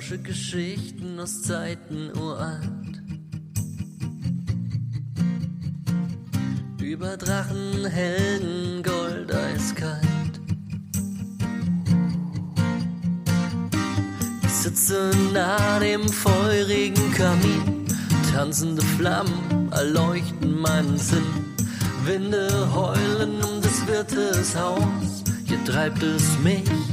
Lausche Geschichten aus Zeiten uralt. Über Drachen, Helden, Gold eiskalt. Ich sitze nah dem feurigen Kamin. Tanzende Flammen erleuchten meinen Sinn. Winde heulen um des Wirtes Haus. Hier treibt es mich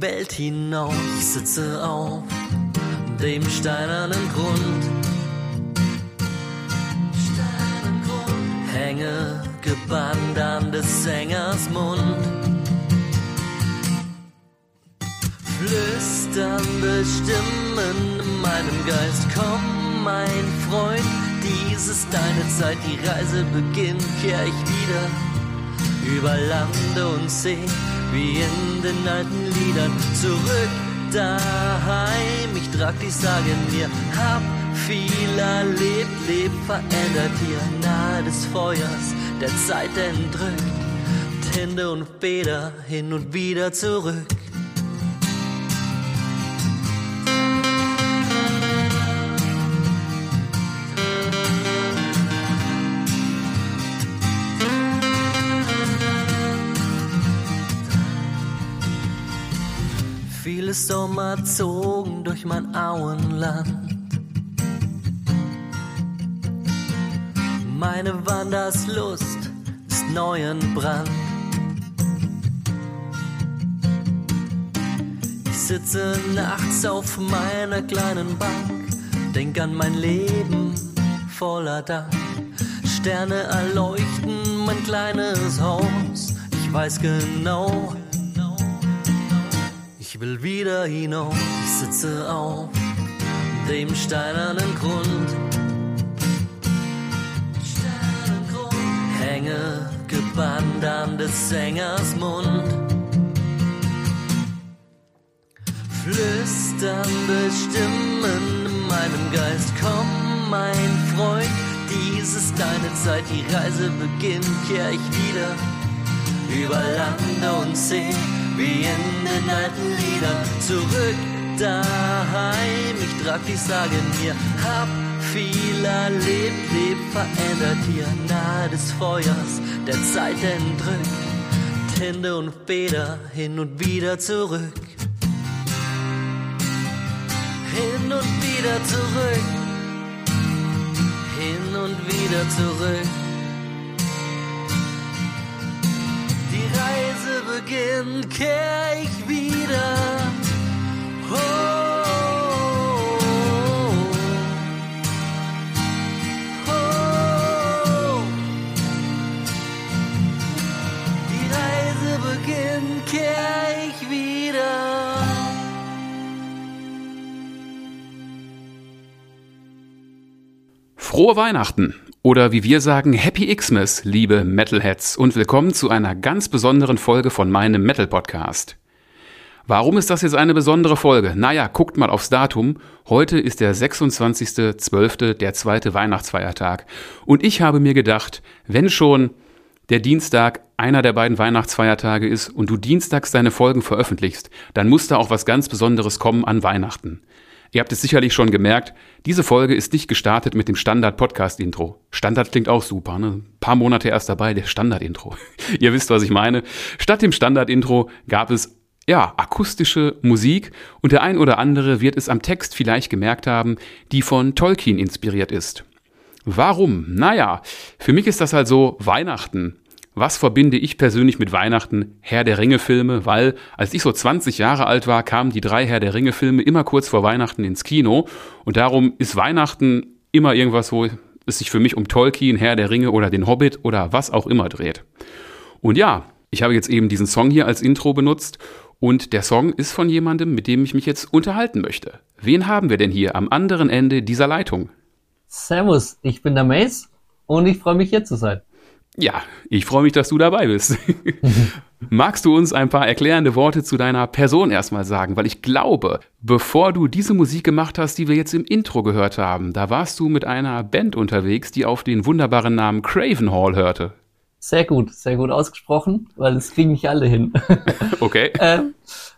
Welt hinaus. Ich sitze auf dem steinernen Grund. Steinernen Grund. Hänge gebannt an des Sängers Mund. Flüsternde Stimmen in meinem Geist, komm, mein Freund, dies ist deine Zeit, die Reise beginnt, kehr ich wieder über Lande und See, wie in den alten Liedern, zurück daheim. Ich trag die Sage mir, hab viel erlebt, leb verändert hier, nahe des Feuers, der Zeit entrückt, Hände und Feder hin und wieder zurück. Sommer zogen durch mein Auenland. Meine Wanderslust ist neu in Brand. Ich sitze nachts auf meiner kleinen Bank, denk an mein Leben voller Dank. Sterne erleuchten mein kleines Haus. Ich weiß genau, wieder hinauf, ich sitze auf dem steinernen Grund. Hänge gebannt an des Sängers Mund. Flüsternde Stimmen in meinem Geist, komm, mein Freund, dies ist deine Zeit, die Reise beginnt, kehr ich wieder über Lande und See wie in den alten Liedern zurück daheim. Ich trag die Sage mir, hab viel erlebt, leb verändert hier nahe des Feuers, der Zeit entrückt, Hände und Feder hin und wieder zurück. Hin und wieder zurück, hin und wieder zurück. Beginnt, kehr ich wieder. Oh, oh. Die Reise beginnt, kehr ich wieder. Frohe Weihnachten oder wie wir sagen Happy Xmas, liebe Metalheads und willkommen zu einer ganz besonderen Folge von meinem Metal Podcast. Warum ist das jetzt eine besondere Folge? Naja, guckt mal aufs Datum. Heute ist der 26.12., der zweite Weihnachtsfeiertag. Und ich habe mir gedacht, wenn schon der Dienstag einer der beiden Weihnachtsfeiertage ist und du dienstags deine Folgen veröffentlichst, dann muss da auch was ganz Besonderes kommen an Weihnachten. Ihr habt es sicherlich schon gemerkt, diese Folge ist nicht gestartet mit dem Standard-Podcast-Intro. Standard klingt auch super, ne? Ein paar Monate erst dabei, der Standard-Intro. Ihr wisst, was ich meine. Statt dem Standard-Intro gab es ja, akustische Musik und der ein oder andere wird es am Text vielleicht gemerkt haben, die von Tolkien inspiriert ist. Warum? Naja, für mich ist das halt so Weihnachten. Was verbinde ich persönlich mit Weihnachten? Herr der Ringe Filme, weil als ich so 20 Jahre alt war, kamen die drei Herr der Ringe Filme immer kurz vor Weihnachten ins Kino und darum ist Weihnachten immer irgendwas, wo es sich für mich um Tolkien, Herr der Ringe oder den Hobbit oder was auch immer dreht. Und ja, ich habe jetzt eben diesen Song hier als Intro benutzt und der Song ist von jemandem, mit dem ich mich jetzt unterhalten möchte. Wen haben wir denn hier am anderen Ende dieser Leitung? Servus, ich bin der Mace und ich freue mich hier zu sein. Ja, ich freue mich, dass du dabei bist. Magst du uns ein paar erklärende Worte zu deiner Person erstmal sagen? Weil ich glaube, bevor du diese Musik gemacht hast, die wir jetzt im Intro gehört haben, da warst du mit einer Band unterwegs, die auf den wunderbaren Namen Craven Hall hörte. Sehr gut, sehr gut ausgesprochen, weil das kriegen nicht alle hin. Okay. ähm,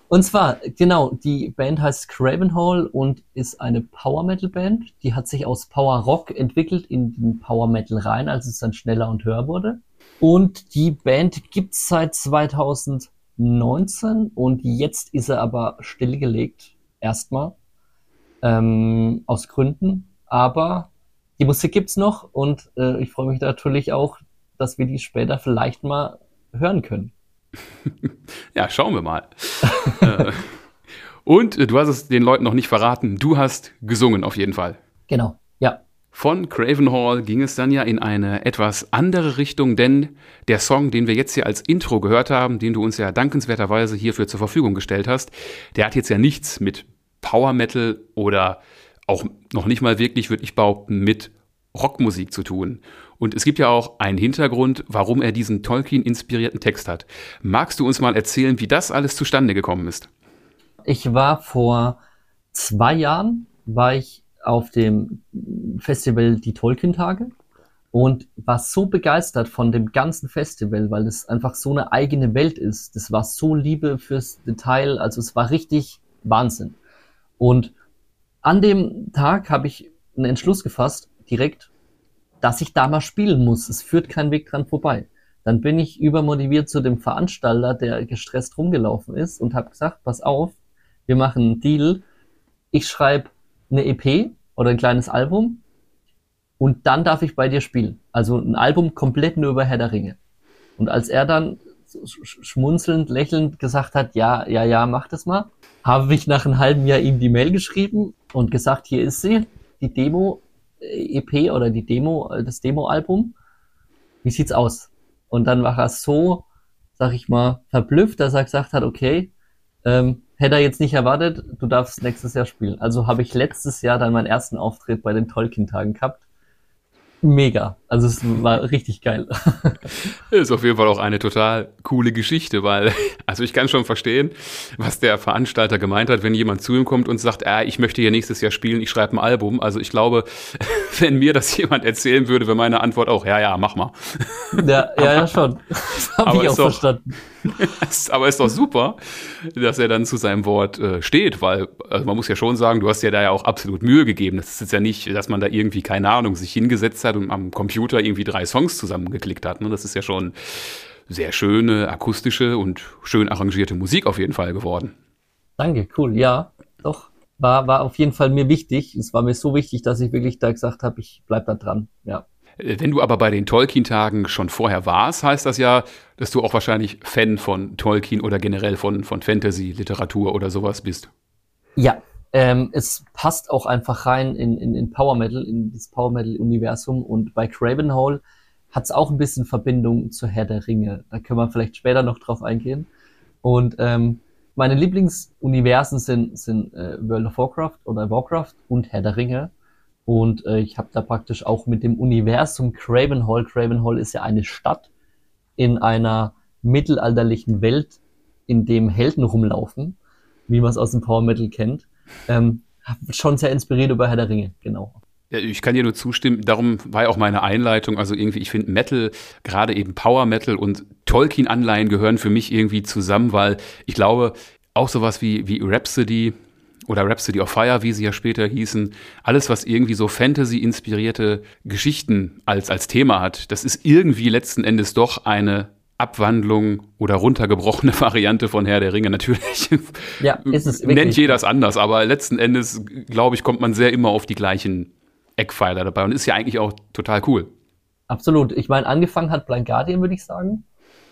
Und zwar, genau, die Band heißt Craven Hall und ist eine Power Metal Band. Die hat sich aus Power Rock entwickelt in den Power Metal rein, als es dann schneller und höher wurde. Und die Band gibt's seit 2019 und jetzt ist er aber stillgelegt, erstmal, ähm, aus Gründen. Aber die Musik gibt's noch und äh, ich freue mich natürlich auch, dass wir die später vielleicht mal hören können. ja, schauen wir mal. Äh, und äh, du hast es den Leuten noch nicht verraten, du hast gesungen auf jeden Fall. Genau, ja. Von Craven Hall ging es dann ja in eine etwas andere Richtung, denn der Song, den wir jetzt hier als Intro gehört haben, den du uns ja dankenswerterweise hierfür zur Verfügung gestellt hast, der hat jetzt ja nichts mit Power Metal oder auch noch nicht mal wirklich, würde ich behaupten, mit Rockmusik zu tun. Und es gibt ja auch einen Hintergrund, warum er diesen Tolkien-inspirierten Text hat. Magst du uns mal erzählen, wie das alles zustande gekommen ist? Ich war vor zwei Jahren, war ich auf dem Festival Die Tolkien-Tage und war so begeistert von dem ganzen Festival, weil es einfach so eine eigene Welt ist. Das war so Liebe fürs Detail, also es war richtig Wahnsinn. Und an dem Tag habe ich einen Entschluss gefasst, direkt, dass ich da mal spielen muss. Es führt kein Weg dran vorbei. Dann bin ich übermotiviert zu dem Veranstalter, der gestresst rumgelaufen ist und habe gesagt, pass auf, wir machen einen Deal. Ich schreibe eine EP oder ein kleines Album und dann darf ich bei dir spielen. Also ein Album komplett nur über Herr der Ringe. Und als er dann schmunzelnd, lächelnd gesagt hat, ja, ja, ja, mach das mal, habe ich nach einem halben Jahr ihm die Mail geschrieben und gesagt, hier ist sie, die Demo, EP oder die Demo, das Demo-Album. Wie sieht's aus? Und dann war er so, sag ich mal, verblüfft, dass er gesagt hat, okay, ähm, hätte er jetzt nicht erwartet, du darfst nächstes Jahr spielen. Also habe ich letztes Jahr dann meinen ersten Auftritt bei den Tolkien-Tagen gehabt mega. Also es war richtig geil. Ist auf jeden Fall auch eine total coole Geschichte, weil, also ich kann schon verstehen, was der Veranstalter gemeint hat, wenn jemand zu ihm kommt und sagt, äh, ich möchte hier nächstes Jahr spielen, ich schreibe ein Album. Also ich glaube, wenn mir das jemand erzählen würde, wäre meine Antwort auch, ja, ja, mach mal. Ja, ja, ja schon. Das habe ich auch doch, verstanden. aber ist doch super, dass er dann zu seinem Wort äh, steht, weil also man muss ja schon sagen, du hast ja da ja auch absolut Mühe gegeben. Das ist ja nicht, dass man da irgendwie, keine Ahnung, sich hingesetzt hat und am Computer irgendwie drei Songs zusammengeklickt hat. Ne? Das ist ja schon sehr schöne, akustische und schön arrangierte Musik auf jeden Fall geworden. Danke, cool. Ja, doch. War, war auf jeden Fall mir wichtig. Es war mir so wichtig, dass ich wirklich da gesagt habe, ich bleib da dran. Ja. Wenn du aber bei den Tolkien-Tagen schon vorher warst, heißt das ja, dass du auch wahrscheinlich Fan von Tolkien oder generell von, von Fantasy, Literatur oder sowas bist. Ja, ähm, es passt auch einfach rein in, in, in Power Metal, in das Power Metal-Universum. Und bei Craven Hall hat es auch ein bisschen Verbindung zu Herr der Ringe. Da können wir vielleicht später noch drauf eingehen. Und ähm, meine Lieblingsuniversen sind, sind äh, World of Warcraft oder Warcraft und Herr der Ringe. Und äh, ich habe da praktisch auch mit dem Universum Craven Hall. Craven Hall ist ja eine Stadt in einer mittelalterlichen Welt, in dem Helden rumlaufen, wie man es aus dem Power Metal kennt. Ähm, schon sehr inspiriert über Herr der Ringe, genau. Ja, ich kann dir nur zustimmen, darum war ja auch meine Einleitung. Also irgendwie, ich finde Metal, gerade eben Power Metal und Tolkien-Anleihen gehören für mich irgendwie zusammen, weil ich glaube, auch sowas wie, wie Rhapsody, oder Rhapsody of Fire, wie sie ja später hießen, alles, was irgendwie so Fantasy-inspirierte Geschichten als, als Thema hat, das ist irgendwie letzten Endes doch eine Abwandlung oder runtergebrochene Variante von Herr der Ringe. Natürlich ja, ist es nennt jeder es anders, aber letzten Endes, glaube ich, kommt man sehr immer auf die gleichen Eckpfeiler dabei und ist ja eigentlich auch total cool. Absolut. Ich meine, angefangen hat Blind Guardian, würde ich sagen.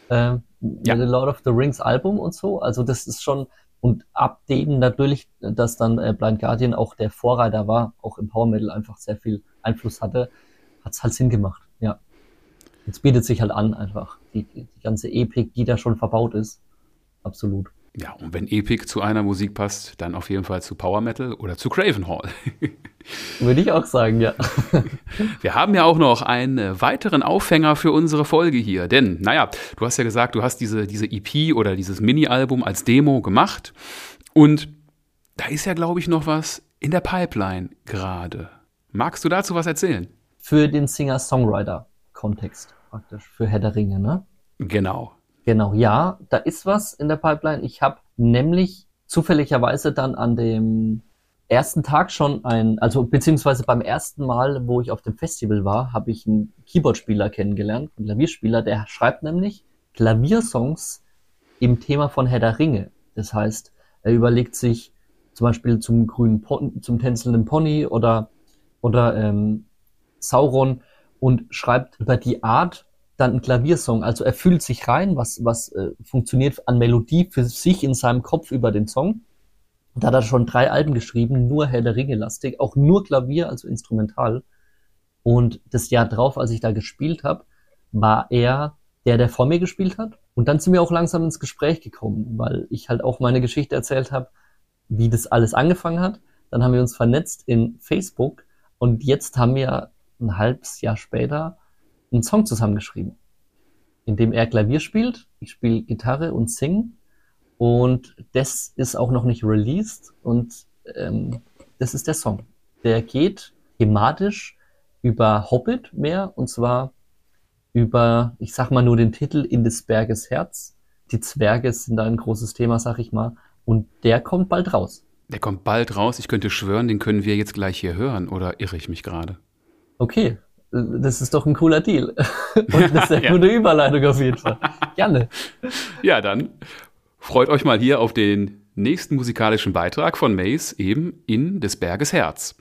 Äh, ja. The Lord of the Rings Album und so. Also das ist schon, und ab dem natürlich, dass dann äh, Blind Guardian auch der Vorreiter war, auch im Power Metal einfach sehr viel Einfluss hatte, hat es halt Sinn gemacht, ja. Jetzt bietet sich halt an einfach, die, die ganze Epik, die da schon verbaut ist. Absolut. Ja, und wenn Epic zu einer Musik passt, dann auf jeden Fall zu Power Metal oder zu Craven Hall. Würde ich auch sagen, ja. Wir haben ja auch noch einen äh, weiteren Aufhänger für unsere Folge hier. Denn, naja, du hast ja gesagt, du hast diese, diese EP oder dieses Mini-Album als Demo gemacht. Und da ist ja, glaube ich, noch was in der Pipeline gerade. Magst du dazu was erzählen? Für den Singer-Songwriter-Kontext praktisch, für Herr der Ringe, ne? Genau. Genau, ja, da ist was in der Pipeline. Ich habe nämlich zufälligerweise dann an dem ersten Tag schon ein, also beziehungsweise beim ersten Mal, wo ich auf dem Festival war, habe ich einen Keyboardspieler kennengelernt, einen Klavierspieler, der schreibt nämlich Klaviersongs im Thema von Herr der Ringe. Das heißt, er überlegt sich zum Beispiel zum grünen Pon zum tänzelnden Pony oder, oder ähm, Sauron und schreibt über die Art dann einen Klaviersong. Also er fühlt sich rein, was, was äh, funktioniert an Melodie für sich in seinem Kopf über den Song. Da hat er schon drei Alben geschrieben, nur Herr der Ringe lastig, auch nur Klavier, also instrumental. Und das Jahr drauf, als ich da gespielt habe, war er der, der vor mir gespielt hat. Und dann sind wir auch langsam ins Gespräch gekommen, weil ich halt auch meine Geschichte erzählt habe, wie das alles angefangen hat. Dann haben wir uns vernetzt in Facebook und jetzt haben wir ein halbes Jahr später einen Song zusammengeschrieben, in dem er Klavier spielt, ich spiele Gitarre und sing und das ist auch noch nicht released und ähm, das ist der Song. Der geht thematisch über Hobbit mehr und zwar über, ich sag mal nur den Titel In des Berges Herz. Die Zwerge sind da ein großes Thema, sag ich mal. Und der kommt bald raus. Der kommt bald raus. Ich könnte schwören, den können wir jetzt gleich hier hören. Oder irre ich mich gerade? Okay, das ist doch ein cooler Deal. Und eine sehr ja. gute Überleitung auf jeden Fall. Gerne. Ja, dann freut euch mal hier auf den nächsten musikalischen Beitrag von Mace, eben in des Berges Herz.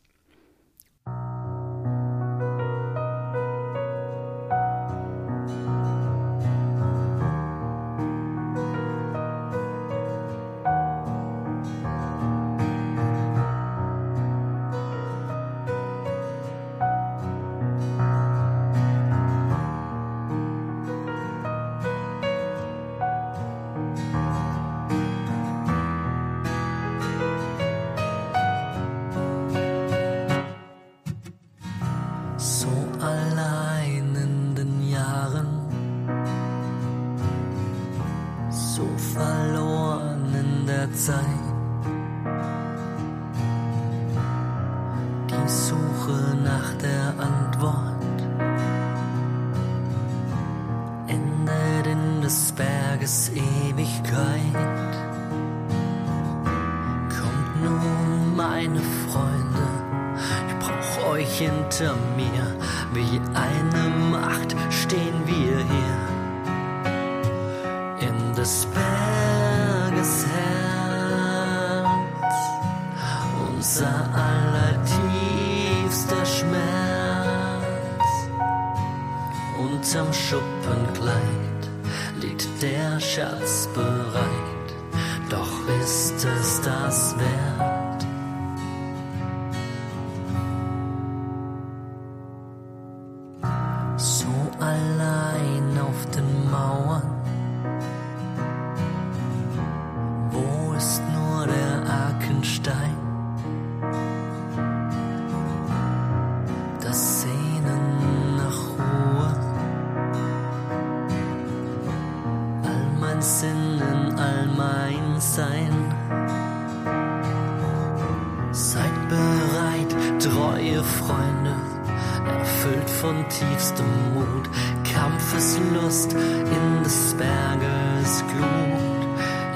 tiefste Mut, Kampfeslust in des Berges Glut,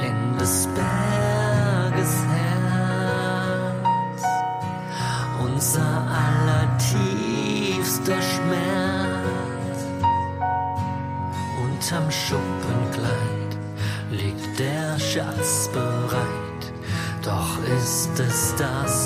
in des Berges Herz. Unser allertiefster Schmerz. Unterm Schuppenkleid liegt der Schatz bereit, doch ist es das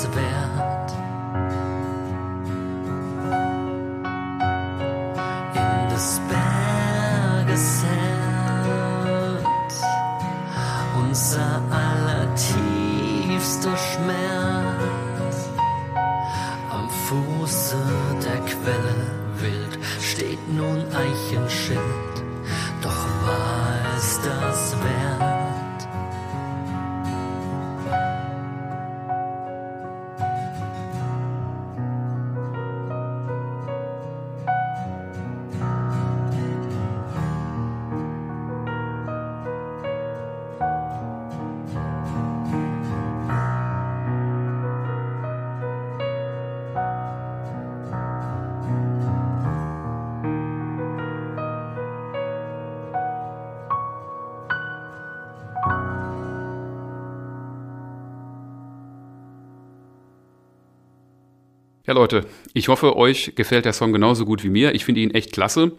Ja, Leute, ich hoffe, euch gefällt der Song genauso gut wie mir. Ich finde ihn echt klasse.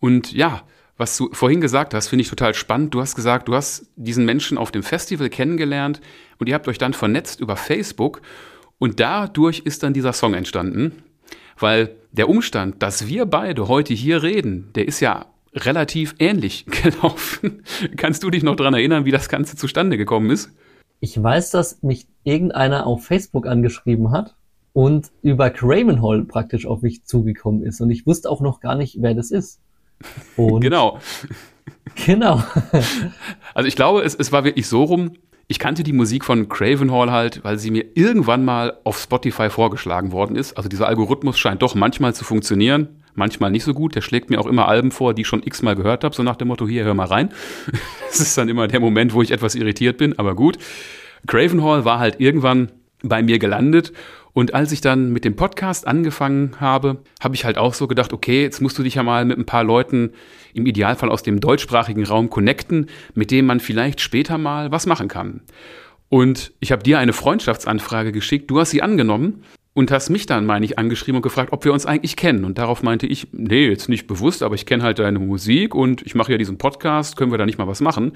Und ja, was du vorhin gesagt hast, finde ich total spannend. Du hast gesagt, du hast diesen Menschen auf dem Festival kennengelernt und ihr habt euch dann vernetzt über Facebook und dadurch ist dann dieser Song entstanden, weil der Umstand, dass wir beide heute hier reden, der ist ja relativ ähnlich gelaufen. Kannst du dich noch daran erinnern, wie das Ganze zustande gekommen ist? Ich weiß, dass mich irgendeiner auf Facebook angeschrieben hat und über Craven Hall praktisch auf mich zugekommen ist. Und ich wusste auch noch gar nicht, wer das ist. Und genau. Genau. also ich glaube, es, es war wirklich so rum, ich kannte die Musik von Craven Hall halt, weil sie mir irgendwann mal auf Spotify vorgeschlagen worden ist. Also dieser Algorithmus scheint doch manchmal zu funktionieren, manchmal nicht so gut. Der schlägt mir auch immer Alben vor, die ich schon x-mal gehört habe, so nach dem Motto, hier, hör mal rein. Das ist dann immer der Moment, wo ich etwas irritiert bin, aber gut. Craven Hall war halt irgendwann bei mir gelandet und als ich dann mit dem Podcast angefangen habe, habe ich halt auch so gedacht, okay, jetzt musst du dich ja mal mit ein paar Leuten im Idealfall aus dem deutschsprachigen Raum connecten, mit denen man vielleicht später mal was machen kann. Und ich habe dir eine Freundschaftsanfrage geschickt, du hast sie angenommen und hast mich dann, meine ich, angeschrieben und gefragt, ob wir uns eigentlich kennen. Und darauf meinte ich, nee, jetzt nicht bewusst, aber ich kenne halt deine Musik und ich mache ja diesen Podcast, können wir da nicht mal was machen?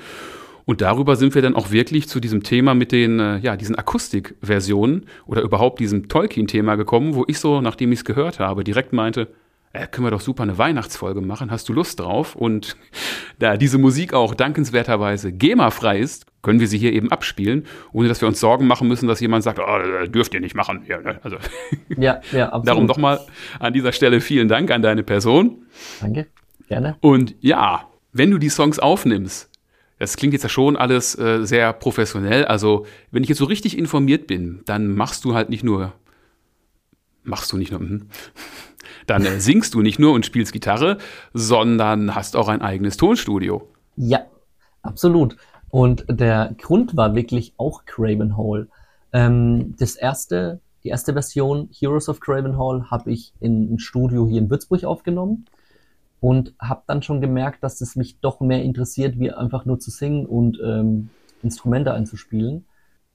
Und darüber sind wir dann auch wirklich zu diesem Thema mit den, äh, ja, diesen Akustikversionen oder überhaupt diesem Tolkien-Thema gekommen, wo ich so, nachdem ich es gehört habe, direkt meinte, äh, können wir doch super eine Weihnachtsfolge machen, hast du Lust drauf? Und da diese Musik auch dankenswerterweise GEMA-frei ist, können wir sie hier eben abspielen, ohne dass wir uns Sorgen machen müssen, dass jemand sagt, oh, dürft ihr nicht machen. Ja, ne? also, ja, ja, absolut. Darum nochmal an dieser Stelle vielen Dank an deine Person. Danke, gerne. Und ja, wenn du die Songs aufnimmst, das klingt jetzt ja schon alles äh, sehr professionell. Also, wenn ich jetzt so richtig informiert bin, dann machst du halt nicht nur, machst du nicht nur, mh. dann äh, singst du nicht nur und spielst Gitarre, sondern hast auch ein eigenes Tonstudio. Ja, absolut. Und der Grund war wirklich auch Craven Hall. Ähm, das erste, die erste Version Heroes of Craven Hall habe ich in ein Studio hier in Würzburg aufgenommen und habe dann schon gemerkt, dass es mich doch mehr interessiert, wie einfach nur zu singen und ähm, Instrumente einzuspielen.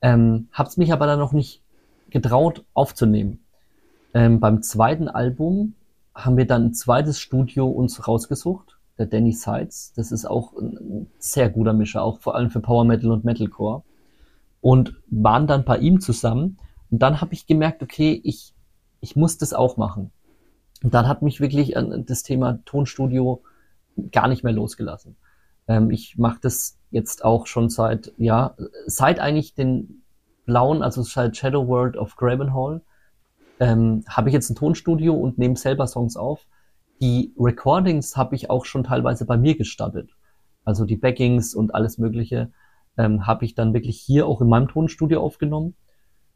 Ähm, habe es mich aber dann noch nicht getraut aufzunehmen. Ähm, beim zweiten Album haben wir dann ein zweites Studio uns rausgesucht, der Danny Sides. Das ist auch ein sehr guter Mischer, auch vor allem für Power Metal und Metalcore. Und waren dann bei ihm zusammen. Und dann habe ich gemerkt, okay, ich, ich muss das auch machen. Und dann hat mich wirklich das Thema Tonstudio gar nicht mehr losgelassen. Ähm, ich mache das jetzt auch schon seit, ja, seit eigentlich den blauen, also seit Shadow World of Gravenhall, ähm, habe ich jetzt ein Tonstudio und nehme selber Songs auf. Die Recordings habe ich auch schon teilweise bei mir gestartet. Also die Backings und alles Mögliche ähm, habe ich dann wirklich hier auch in meinem Tonstudio aufgenommen.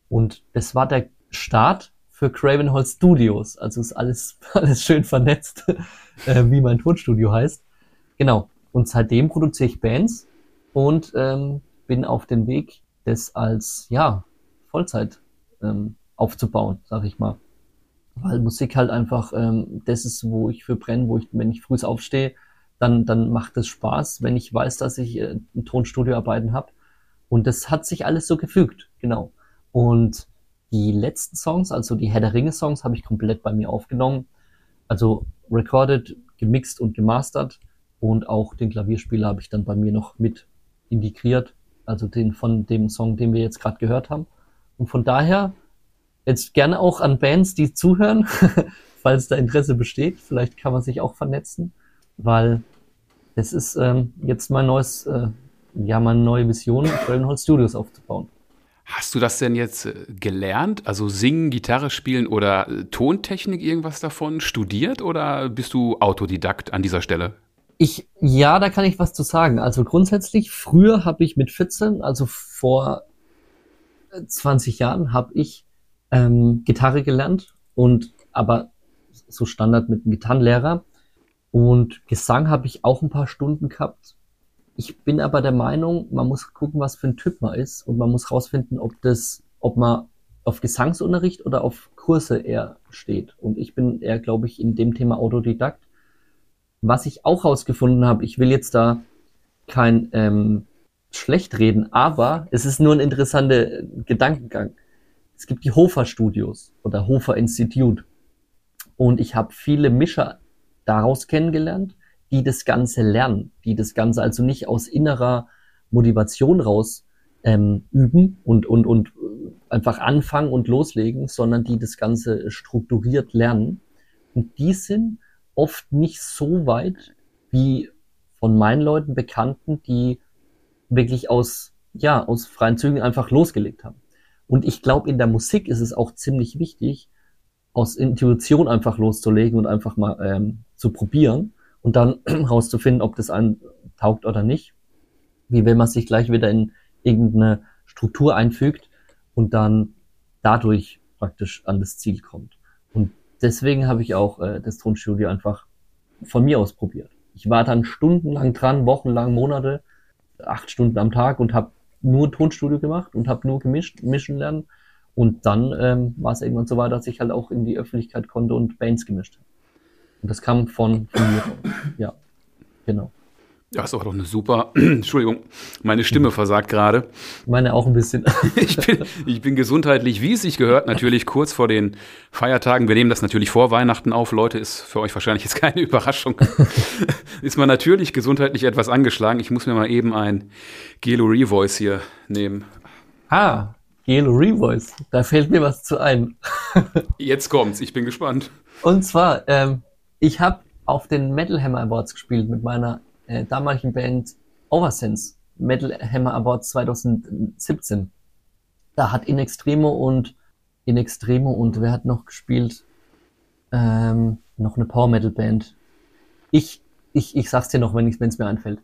Und das war der Start für Craven Hall Studios. Also ist alles, alles schön vernetzt, äh, wie mein Tonstudio heißt. Genau. Und seitdem produziere ich Bands und ähm, bin auf dem Weg, das als ja Vollzeit ähm, aufzubauen, sag ich mal. Weil Musik halt einfach ähm, das ist, wo ich für brenne, wo ich, wenn ich früh aufstehe, dann, dann macht es Spaß, wenn ich weiß, dass ich äh, ein Tonstudio arbeiten habe. Und das hat sich alles so gefügt, genau. Und die letzten Songs, also die Herr der Ringe Songs, habe ich komplett bei mir aufgenommen. Also recorded, gemixt und gemastert. Und auch den Klavierspieler habe ich dann bei mir noch mit integriert. Also den von dem Song, den wir jetzt gerade gehört haben. Und von daher jetzt gerne auch an Bands, die zuhören, falls da Interesse besteht. Vielleicht kann man sich auch vernetzen, weil es ist ähm, jetzt mein neues, äh, ja, meine neue Vision, Trailholz Studios aufzubauen. Hast du das denn jetzt äh, gelernt? Also singen, Gitarre spielen oder äh, Tontechnik irgendwas davon studiert oder bist du Autodidakt an dieser Stelle? Ich, ja, da kann ich was zu sagen. Also grundsätzlich, früher habe ich mit 14, also vor 20 äh, Jahren, habe ich ähm, Gitarre gelernt und aber so Standard mit einem Gitarrenlehrer. Und Gesang habe ich auch ein paar Stunden gehabt. Ich bin aber der Meinung, man muss gucken, was für ein Typ man ist und man muss rausfinden, ob das, ob man auf Gesangsunterricht oder auf Kurse eher steht. Und ich bin eher, glaube ich, in dem Thema Autodidakt. Was ich auch rausgefunden habe, ich will jetzt da kein ähm, schlecht reden, aber es ist nur ein interessanter Gedankengang. es gibt die Hofer Studios oder Hofer Institute. Und ich habe viele Mischer daraus kennengelernt, die das Ganze lernen, die das Ganze also nicht aus innerer Motivation raus ähm, üben und, und, und einfach anfangen und loslegen, sondern die das Ganze strukturiert lernen. Und die sind oft nicht so weit wie von meinen Leuten Bekannten, die wirklich aus, ja, aus freien Zügen einfach losgelegt haben. Und ich glaube, in der Musik ist es auch ziemlich wichtig, aus Intuition einfach loszulegen und einfach mal ähm, zu probieren und dann rauszufinden, ob das einen taugt oder nicht. Wie wenn man sich gleich wieder in irgendeine Struktur einfügt und dann dadurch praktisch an das Ziel kommt. Und deswegen habe ich auch äh, das Tonstudio einfach von mir aus probiert. Ich war dann stundenlang dran, wochenlang, Monate, acht Stunden am Tag und habe nur Tonstudio gemacht und habe nur gemischt, mischen lernen. Und dann ähm, war es irgendwann so weit, dass ich halt auch in die Öffentlichkeit konnte und Bands gemischt habe. Und das kam von, von mir. Ja, genau. Ja, ist auch doch eine super. Entschuldigung, meine Stimme versagt gerade. Meine auch ein bisschen. ich, bin, ich bin gesundheitlich, wie es sich gehört, natürlich kurz vor den Feiertagen. Wir nehmen das natürlich vor Weihnachten auf. Leute, ist für euch wahrscheinlich jetzt keine Überraschung. ist man natürlich gesundheitlich etwas angeschlagen. Ich muss mir mal eben ein Gelo Revoice hier nehmen. Ah, Gelo Revoice. Da fällt mir was zu ein. jetzt kommt's. Ich bin gespannt. Und zwar, ähm, ich habe auf den Metal Hammer Awards gespielt mit meiner äh, damaligen Band Oversense, Metal Hammer Awards 2017. Da hat In Extremo und In Extremo und wer hat noch gespielt? Ähm, noch eine Power Metal Band. Ich, ich, ich sag's dir noch, wenn es mir einfällt.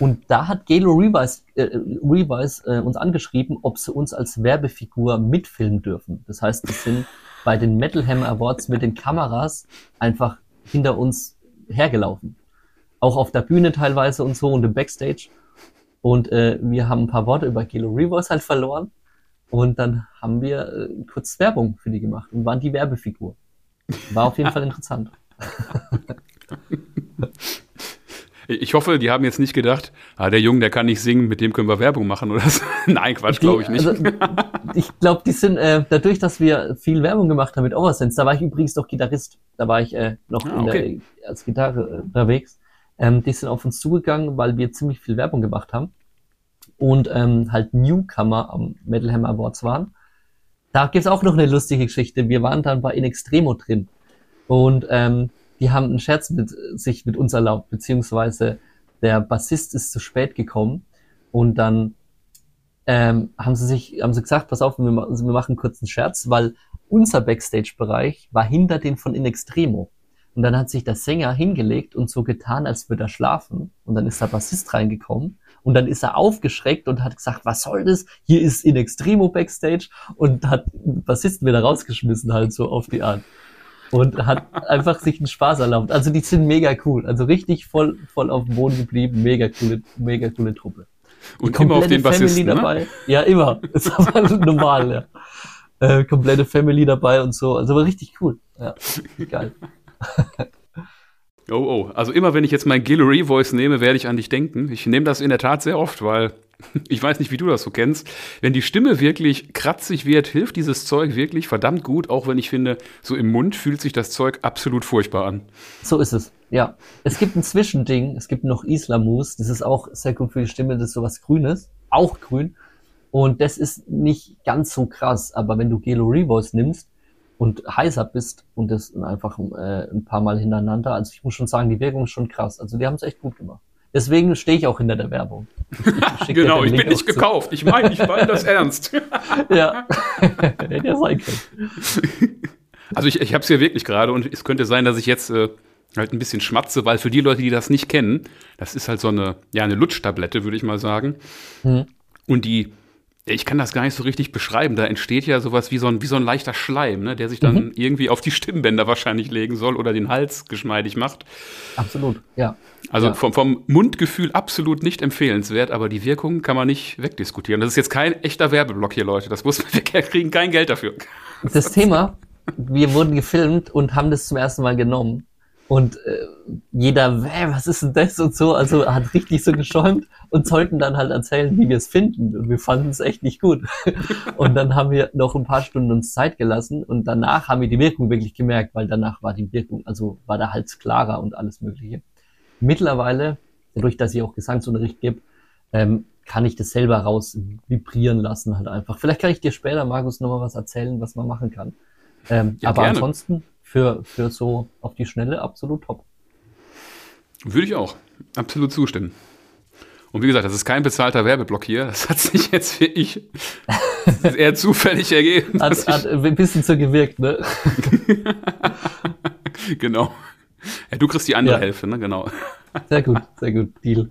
Und da hat Galo Revise, äh, Revise äh, uns angeschrieben, ob sie uns als Werbefigur mitfilmen dürfen. Das heißt, wir sind bei den Metal Hammer Awards mit den Kameras einfach hinter uns hergelaufen auch auf der Bühne teilweise und so und im Backstage. Und äh, wir haben ein paar Worte über Kilo Reverse halt verloren. Und dann haben wir äh, kurz Werbung für die gemacht und waren die Werbefigur. War auf jeden Fall interessant. Ich hoffe, die haben jetzt nicht gedacht, ah, der Junge, der kann nicht singen, mit dem können wir Werbung machen oder so. Nein, Quatsch, glaube ich nicht. Also, ich glaube, die sind, äh, dadurch, dass wir viel Werbung gemacht haben mit Oversense, da war ich übrigens noch Gitarrist. Da war ich äh, noch ah, okay. der, als Gitarre äh, unterwegs. Ähm, die sind auf uns zugegangen, weil wir ziemlich viel Werbung gemacht haben und ähm, halt Newcomer am Metal Hammer Awards waren. Da gibt's auch noch eine lustige Geschichte. Wir waren dann bei In Extremo drin und ähm, die haben einen Scherz mit sich mit uns erlaubt, beziehungsweise der Bassist ist zu spät gekommen und dann ähm, haben sie sich, haben sie gesagt, pass auf, wir, wir machen kurz einen Scherz, weil unser Backstage-Bereich war hinter den von In Extremo. Und dann hat sich der Sänger hingelegt und so getan, als würde er schlafen. Und dann ist der Bassist reingekommen. Und dann ist er aufgeschreckt und hat gesagt, was soll das? Hier ist in Extremo Backstage und hat den Bassisten wieder rausgeschmissen, halt so auf die Art. Und hat einfach sich einen Spaß erlaubt. Also die sind mega cool. Also richtig voll, voll auf dem Boden geblieben. Mega coole, mega coole Truppe. Und immer auf den Bassisten, Family ne? dabei. Ja, immer. Ist aber normal, ja. Äh, komplette Family dabei und so. Also war richtig cool. Ja, geil. Oh, oh. Also immer wenn ich jetzt mein Guillory Voice nehme, werde ich an dich denken. Ich nehme das in der Tat sehr oft, weil ich weiß nicht, wie du das so kennst. Wenn die Stimme wirklich kratzig wird, hilft dieses Zeug wirklich verdammt gut, auch wenn ich finde, so im Mund fühlt sich das Zeug absolut furchtbar an. So ist es, ja. Es gibt ein Zwischending, es gibt noch Islamus, das ist auch sehr gut für die Stimme, das ist sowas Grünes, auch grün. Und das ist nicht ganz so krass, aber wenn du Guillory Voice nimmst, und heißer bist und das einfach äh, ein paar Mal hintereinander. Also ich muss schon sagen, die Wirkung ist schon krass. Also die haben es echt gut gemacht. Deswegen stehe ich auch hinter der Werbung. Ich genau, ich bin nicht gekauft. Ich meine, ich meine das ernst. ja, hätte ja sein können. Also ich, ich habe es hier wirklich gerade und es könnte sein, dass ich jetzt äh, halt ein bisschen schmatze, weil für die Leute, die das nicht kennen, das ist halt so eine, ja, eine Lutschtablette, würde ich mal sagen. Mhm. Und die ich kann das gar nicht so richtig beschreiben. Da entsteht ja sowas wie so ein, wie so ein leichter Schleim, ne, der sich dann mhm. irgendwie auf die Stimmbänder wahrscheinlich legen soll oder den Hals geschmeidig macht. Absolut, ja. Also ja. Vom, vom Mundgefühl absolut nicht empfehlenswert, aber die Wirkung kann man nicht wegdiskutieren. Das ist jetzt kein echter Werbeblock hier, Leute. Das muss man, wir kriegen kein Geld dafür. Das Thema, wir wurden gefilmt und haben das zum ersten Mal genommen. Und äh, jeder, Hä, was ist denn das und so, also hat richtig so geschäumt und sollten dann halt erzählen, wie wir es finden. Und wir fanden es echt nicht gut. und dann haben wir noch ein paar Stunden uns Zeit gelassen und danach haben wir die Wirkung wirklich gemerkt, weil danach war die Wirkung, also war der Hals klarer und alles Mögliche. Mittlerweile, dadurch, dass ich auch Gesangsunterricht gebe, ähm, kann ich das selber raus vibrieren lassen halt einfach. Vielleicht kann ich dir später, Markus, nochmal was erzählen, was man machen kann. Ähm, ja, aber gerne. ansonsten für, für so auf die Schnelle absolut top. Würde ich auch absolut zustimmen. Und wie gesagt, das ist kein bezahlter Werbeblock hier. Das hat sich jetzt für ich eher zufällig ergeben. Hat, hat ein bisschen zu gewirkt, ne? genau. Ja, du kriegst die andere ja. Hälfte, ne? Genau. Sehr gut, sehr gut. Deal.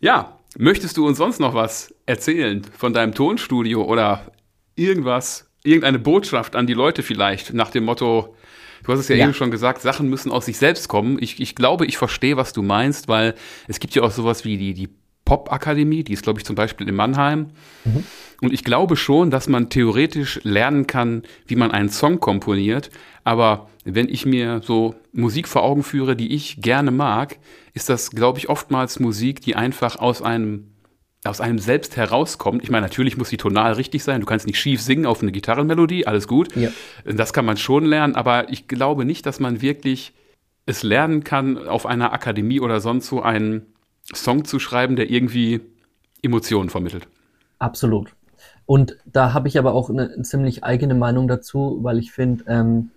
Ja, möchtest du uns sonst noch was erzählen von deinem Tonstudio oder irgendwas, irgendeine Botschaft an die Leute vielleicht nach dem Motto, Du hast es ja, ja, eben schon gesagt, Sachen müssen aus sich selbst kommen. Ich, ich glaube, ich verstehe, was du meinst, weil es gibt ja auch sowas wie die, die Pop-Akademie, die ist, glaube ich, zum Beispiel in Mannheim. Mhm. Und ich glaube schon, dass man theoretisch lernen kann, wie man einen Song komponiert. Aber wenn ich mir so Musik vor Augen führe, die ich gerne mag, ist das, glaube ich, oftmals Musik, die einfach aus einem aus einem selbst herauskommt. Ich meine, natürlich muss die tonal richtig sein. Du kannst nicht schief singen auf eine Gitarrenmelodie, alles gut. Ja. Das kann man schon lernen, aber ich glaube nicht, dass man wirklich es lernen kann, auf einer Akademie oder sonst so einen Song zu schreiben, der irgendwie Emotionen vermittelt. Absolut. Und da habe ich aber auch eine ziemlich eigene Meinung dazu, weil ich finde, ähm,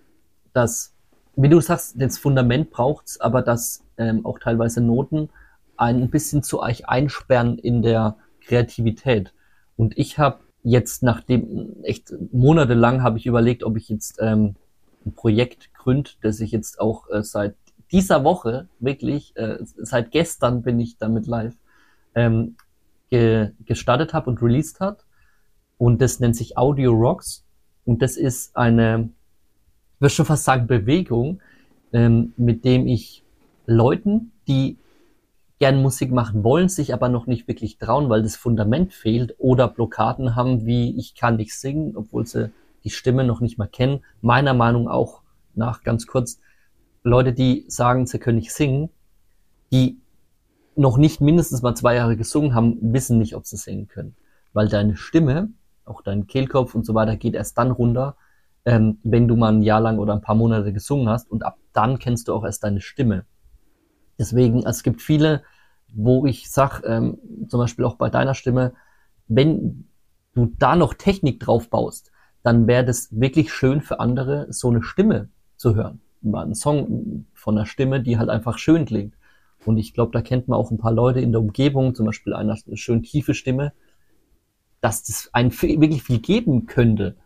dass, wie du sagst, das Fundament braucht es, aber dass ähm, auch teilweise Noten ein bisschen zu euch einsperren in der Kreativität. Und ich habe jetzt, nachdem echt monatelang habe ich überlegt, ob ich jetzt ähm, ein Projekt gründe, das ich jetzt auch äh, seit dieser Woche wirklich, äh, seit gestern bin ich damit live, ähm, ge gestartet habe und released hat. Und das nennt sich Audio Rocks. Und das ist eine, ich würde schon fast sagen, Bewegung, ähm, mit dem ich Leuten, die gern Musik machen wollen, sich aber noch nicht wirklich trauen, weil das Fundament fehlt oder Blockaden haben, wie ich kann nicht singen, obwohl sie die Stimme noch nicht mal kennen. Meiner Meinung auch nach ganz kurz Leute, die sagen, sie können nicht singen, die noch nicht mindestens mal zwei Jahre gesungen haben, wissen nicht, ob sie singen können, weil deine Stimme, auch dein Kehlkopf und so weiter, geht erst dann runter, ähm, wenn du mal ein Jahr lang oder ein paar Monate gesungen hast und ab dann kennst du auch erst deine Stimme. Deswegen, es gibt viele, wo ich sag, ähm, zum Beispiel auch bei deiner Stimme, wenn du da noch Technik drauf baust, dann wäre das wirklich schön für andere, so eine Stimme zu hören. Einen Song von einer Stimme, die halt einfach schön klingt. Und ich glaube, da kennt man auch ein paar Leute in der Umgebung, zum Beispiel eine schön tiefe Stimme, dass das einen wirklich viel geben könnte.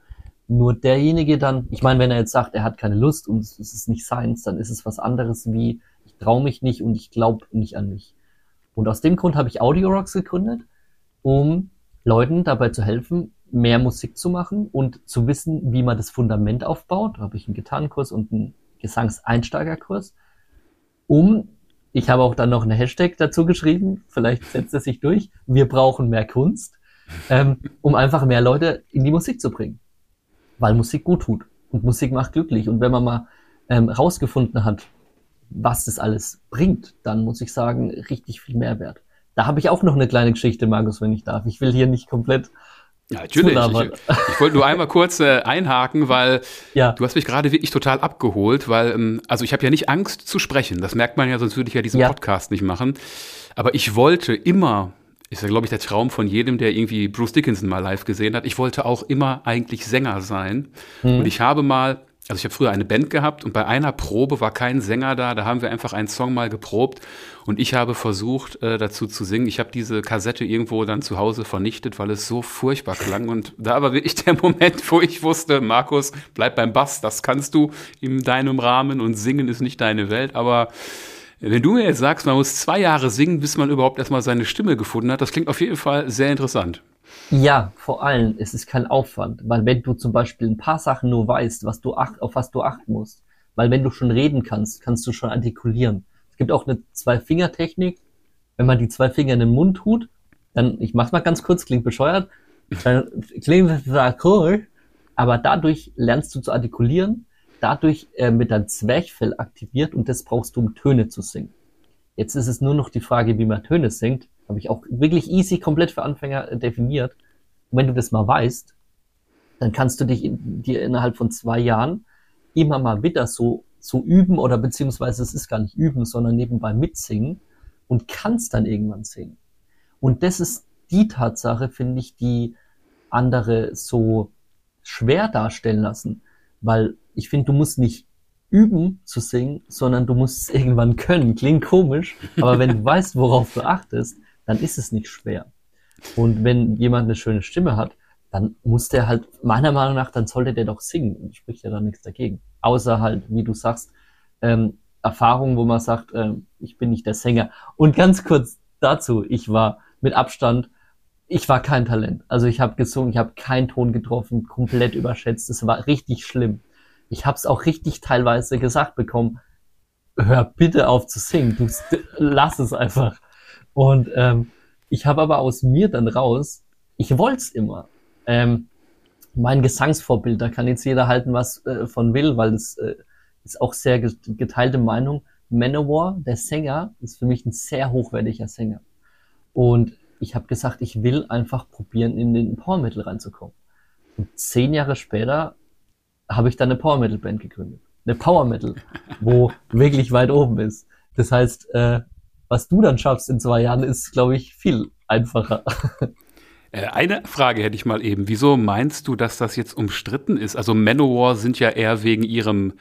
Nur derjenige dann, ich meine, wenn er jetzt sagt, er hat keine Lust und es ist nicht seins, dann ist es was anderes wie, ich traue mich nicht und ich glaube nicht an mich. Und aus dem Grund habe ich Audio Rocks gegründet, um Leuten dabei zu helfen, mehr Musik zu machen und zu wissen, wie man das Fundament aufbaut. Da habe ich einen Gitarrenkurs und einen Gesangseinsteigerkurs, um, ich habe auch dann noch eine Hashtag dazu geschrieben, vielleicht setzt es sich durch, wir brauchen mehr Kunst, ähm, um einfach mehr Leute in die Musik zu bringen. Weil Musik gut tut und Musik macht glücklich. Und wenn man mal ähm, rausgefunden hat, was das alles bringt, dann muss ich sagen, richtig viel Mehrwert. Da habe ich auch noch eine kleine Geschichte, Markus, wenn ich darf. Ich will hier nicht komplett. Ja, natürlich. Ich, ich, wollte nur einmal kurz äh, einhaken, weil ja. du hast mich gerade wirklich total abgeholt, weil, ähm, also ich habe ja nicht Angst zu sprechen. Das merkt man ja, sonst würde ich ja diesen ja. Podcast nicht machen. Aber ich wollte immer, ist ja, glaube ich, der Traum von jedem, der irgendwie Bruce Dickinson mal live gesehen hat, ich wollte auch immer eigentlich Sänger sein. Mhm. Und ich habe mal also ich habe früher eine Band gehabt und bei einer Probe war kein Sänger da, da haben wir einfach einen Song mal geprobt und ich habe versucht äh, dazu zu singen. Ich habe diese Kassette irgendwo dann zu Hause vernichtet, weil es so furchtbar klang und da war wirklich der Moment, wo ich wusste, Markus, bleib beim Bass, das kannst du in deinem Rahmen und singen ist nicht deine Welt, aber wenn du mir jetzt sagst, man muss zwei Jahre singen, bis man überhaupt erstmal seine Stimme gefunden hat, das klingt auf jeden Fall sehr interessant. Ja, vor allem ist es kein Aufwand, weil wenn du zum Beispiel ein paar Sachen nur weißt, was du acht, auf was du achten musst, weil wenn du schon reden kannst, kannst du schon artikulieren. Es gibt auch eine Zwei-Finger-Technik. Wenn man die zwei Finger in den Mund tut, dann, ich mach's mal ganz kurz, klingt bescheuert, dann klingt das cool, aber dadurch lernst du zu artikulieren, dadurch äh, mit deinem Zwerchfell aktiviert und das brauchst du, um Töne zu singen. Jetzt ist es nur noch die Frage, wie man Töne singt. Habe ich auch wirklich easy komplett für Anfänger äh, definiert. Und wenn du das mal weißt, dann kannst du dich in, dir innerhalb von zwei Jahren immer mal wieder so, so üben oder beziehungsweise es ist gar nicht üben, sondern nebenbei mitsingen und kannst dann irgendwann singen. Und das ist die Tatsache, finde ich, die andere so schwer darstellen lassen, weil ich finde, du musst nicht üben zu singen, sondern du musst es irgendwann können. Klingt komisch, aber wenn du weißt, worauf du achtest, dann ist es nicht schwer. Und wenn jemand eine schöne Stimme hat, dann muss der halt, meiner Meinung nach, dann sollte der doch singen. Spricht ja da nichts dagegen. Außer halt, wie du sagst, ähm, Erfahrungen, wo man sagt, ähm, ich bin nicht der Sänger. Und ganz kurz dazu, ich war mit Abstand, ich war kein Talent. Also ich habe gesungen, ich habe keinen Ton getroffen, komplett überschätzt. Es war richtig schlimm. Ich habe es auch richtig teilweise gesagt bekommen, hör bitte auf zu singen, du lass es einfach. Und ähm, ich habe aber aus mir dann raus, ich wollte es immer. Ähm, mein Gesangsvorbild, da kann jetzt jeder halten, was äh, von will, weil das äh, ist auch sehr geteilte Meinung. Manowar, der Sänger, ist für mich ein sehr hochwertiger Sänger. Und ich habe gesagt, ich will einfach probieren, in den Power Metal reinzukommen. Und zehn Jahre später habe ich dann eine Power Metal Band gegründet. Eine Power Metal, wo wirklich weit oben ist. Das heißt, äh, was du dann schaffst in zwei Jahren, ist, glaube ich, viel einfacher. Äh, eine Frage hätte ich mal eben. Wieso meinst du, dass das jetzt umstritten ist? Also Manowar sind ja eher wegen ihrem,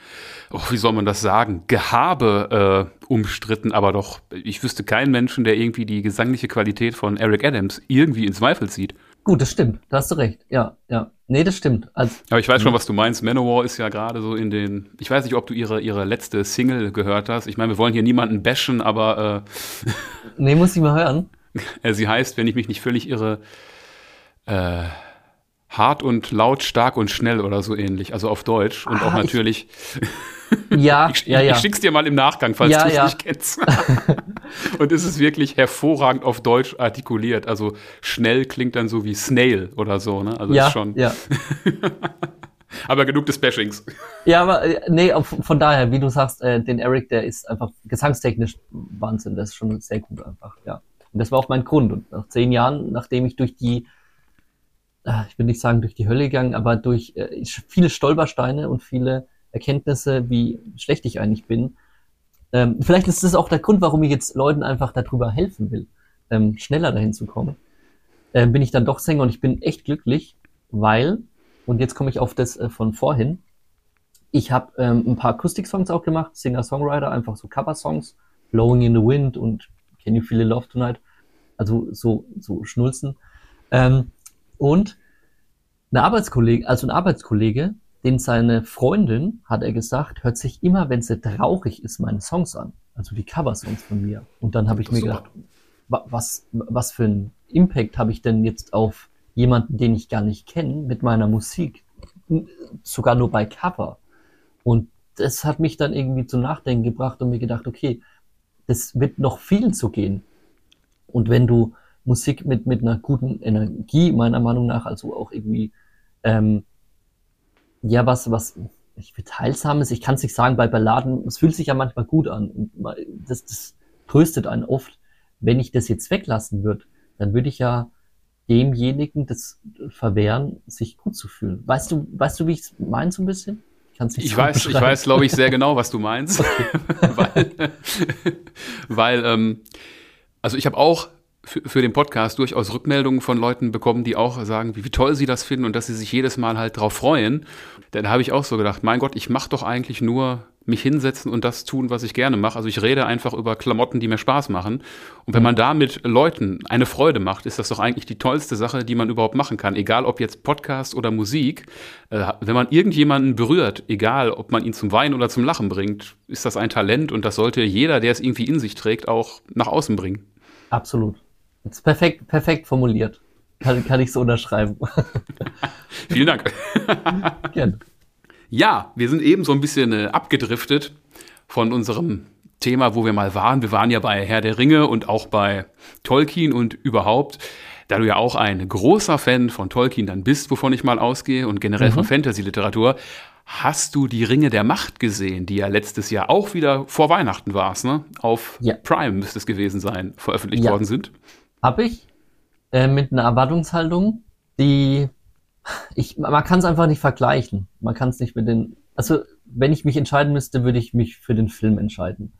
oh, wie soll man das sagen, Gehabe äh, umstritten, aber doch, ich wüsste keinen Menschen, der irgendwie die gesangliche Qualität von Eric Adams irgendwie in Zweifel zieht. Gut, das stimmt. Da hast du recht. Ja, ja. Nee, das stimmt. Also, Aber ich weiß schon, was du meinst. Manowar ist ja gerade so in den. Ich weiß nicht, ob du ihre, ihre letzte Single gehört hast. Ich meine, wir wollen hier niemanden bashen, aber. Äh, nee, muss ich mal hören. Sie heißt, wenn ich mich nicht völlig irre, äh, hart und laut, stark und schnell oder so ähnlich. Also auf Deutsch. Und ah, auch natürlich. Ja, ich, ja, ja. Ich schick's dir mal im Nachgang, falls ja, du es ja. nicht kennst. und es ist wirklich hervorragend auf Deutsch artikuliert. Also schnell klingt dann so wie Snail oder so, ne? Also ja, ist schon. Ja. aber genug des Bashings. Ja, aber äh, nee, von daher, wie du sagst, äh, den Eric, der ist einfach gesangstechnisch Wahnsinn. Das ist schon sehr gut einfach, ja. Und das war auch mein Grund. Und nach zehn Jahren, nachdem ich durch die äh, ich will nicht sagen durch die Hölle gegangen, aber durch äh, viele Stolpersteine und viele Erkenntnisse, wie schlecht ich eigentlich bin. Ähm, vielleicht ist das auch der Grund, warum ich jetzt Leuten einfach darüber helfen will, ähm, schneller dahin zu kommen. Ähm, bin ich dann doch Sänger und ich bin echt glücklich, weil, und jetzt komme ich auf das äh, von vorhin, ich habe ähm, ein paar Akustik-Songs auch gemacht, Singer-Songwriter, einfach so Cover-Songs, Blowing in the Wind und Can You Feel the Love Tonight, also so, so Schnulzen. Ähm, und eine Arbeitskollege, also ein Arbeitskollege, den seine Freundin, hat er gesagt, hört sich immer, wenn sie traurig ist, meine Songs an. Also die Cover-Songs von mir. Und dann habe ich mir gedacht, was, was für einen Impact habe ich denn jetzt auf jemanden, den ich gar nicht kenne, mit meiner Musik? Sogar nur bei Cover. Und das hat mich dann irgendwie zum Nachdenken gebracht und mir gedacht, okay, das wird noch viel zu gehen. Und wenn du Musik mit, mit einer guten Energie, meiner Meinung nach, also auch irgendwie ähm, ja, was, was ich will teilsames, ich kann es nicht sagen, bei Balladen, es fühlt sich ja manchmal gut an. Das, das tröstet einen oft. Wenn ich das jetzt weglassen würde, dann würde ich ja demjenigen das verwehren, sich gut zu fühlen. Weißt du, weißt du, wie ich es meine so ein bisschen? Ich, ich weiß, ich weiß, glaube ich, sehr genau, was du meinst. weil, weil ähm, also ich habe auch für, für den Podcast durchaus Rückmeldungen von Leuten bekommen, die auch sagen, wie, wie toll sie das finden und dass sie sich jedes Mal halt drauf freuen. Dann habe ich auch so gedacht, mein Gott, ich mache doch eigentlich nur mich hinsetzen und das tun, was ich gerne mache. Also ich rede einfach über Klamotten, die mir Spaß machen. Und wenn man damit Leuten eine Freude macht, ist das doch eigentlich die tollste Sache, die man überhaupt machen kann. Egal ob jetzt Podcast oder Musik. Äh, wenn man irgendjemanden berührt, egal ob man ihn zum Weinen oder zum Lachen bringt, ist das ein Talent und das sollte jeder, der es irgendwie in sich trägt, auch nach außen bringen. Absolut. Das ist perfekt, perfekt formuliert. Kann, kann ich so unterschreiben. Vielen Dank. Gerne. Ja, wir sind eben so ein bisschen äh, abgedriftet von unserem Thema, wo wir mal waren. Wir waren ja bei Herr der Ringe und auch bei Tolkien und überhaupt. da du ja auch ein großer Fan von Tolkien dann bist, wovon ich mal ausgehe, und generell mhm. von Fantasy-Literatur, hast du die Ringe der Macht gesehen, die ja letztes Jahr auch wieder vor Weihnachten war ne? Auf ja. Prime müsste es gewesen sein, veröffentlicht ja. worden sind. Hab ich. Äh, mit einer Erwartungshaltung, die ich, man kann es einfach nicht vergleichen. Man kann es nicht mit den. Also, wenn ich mich entscheiden müsste, würde ich mich für den Film entscheiden.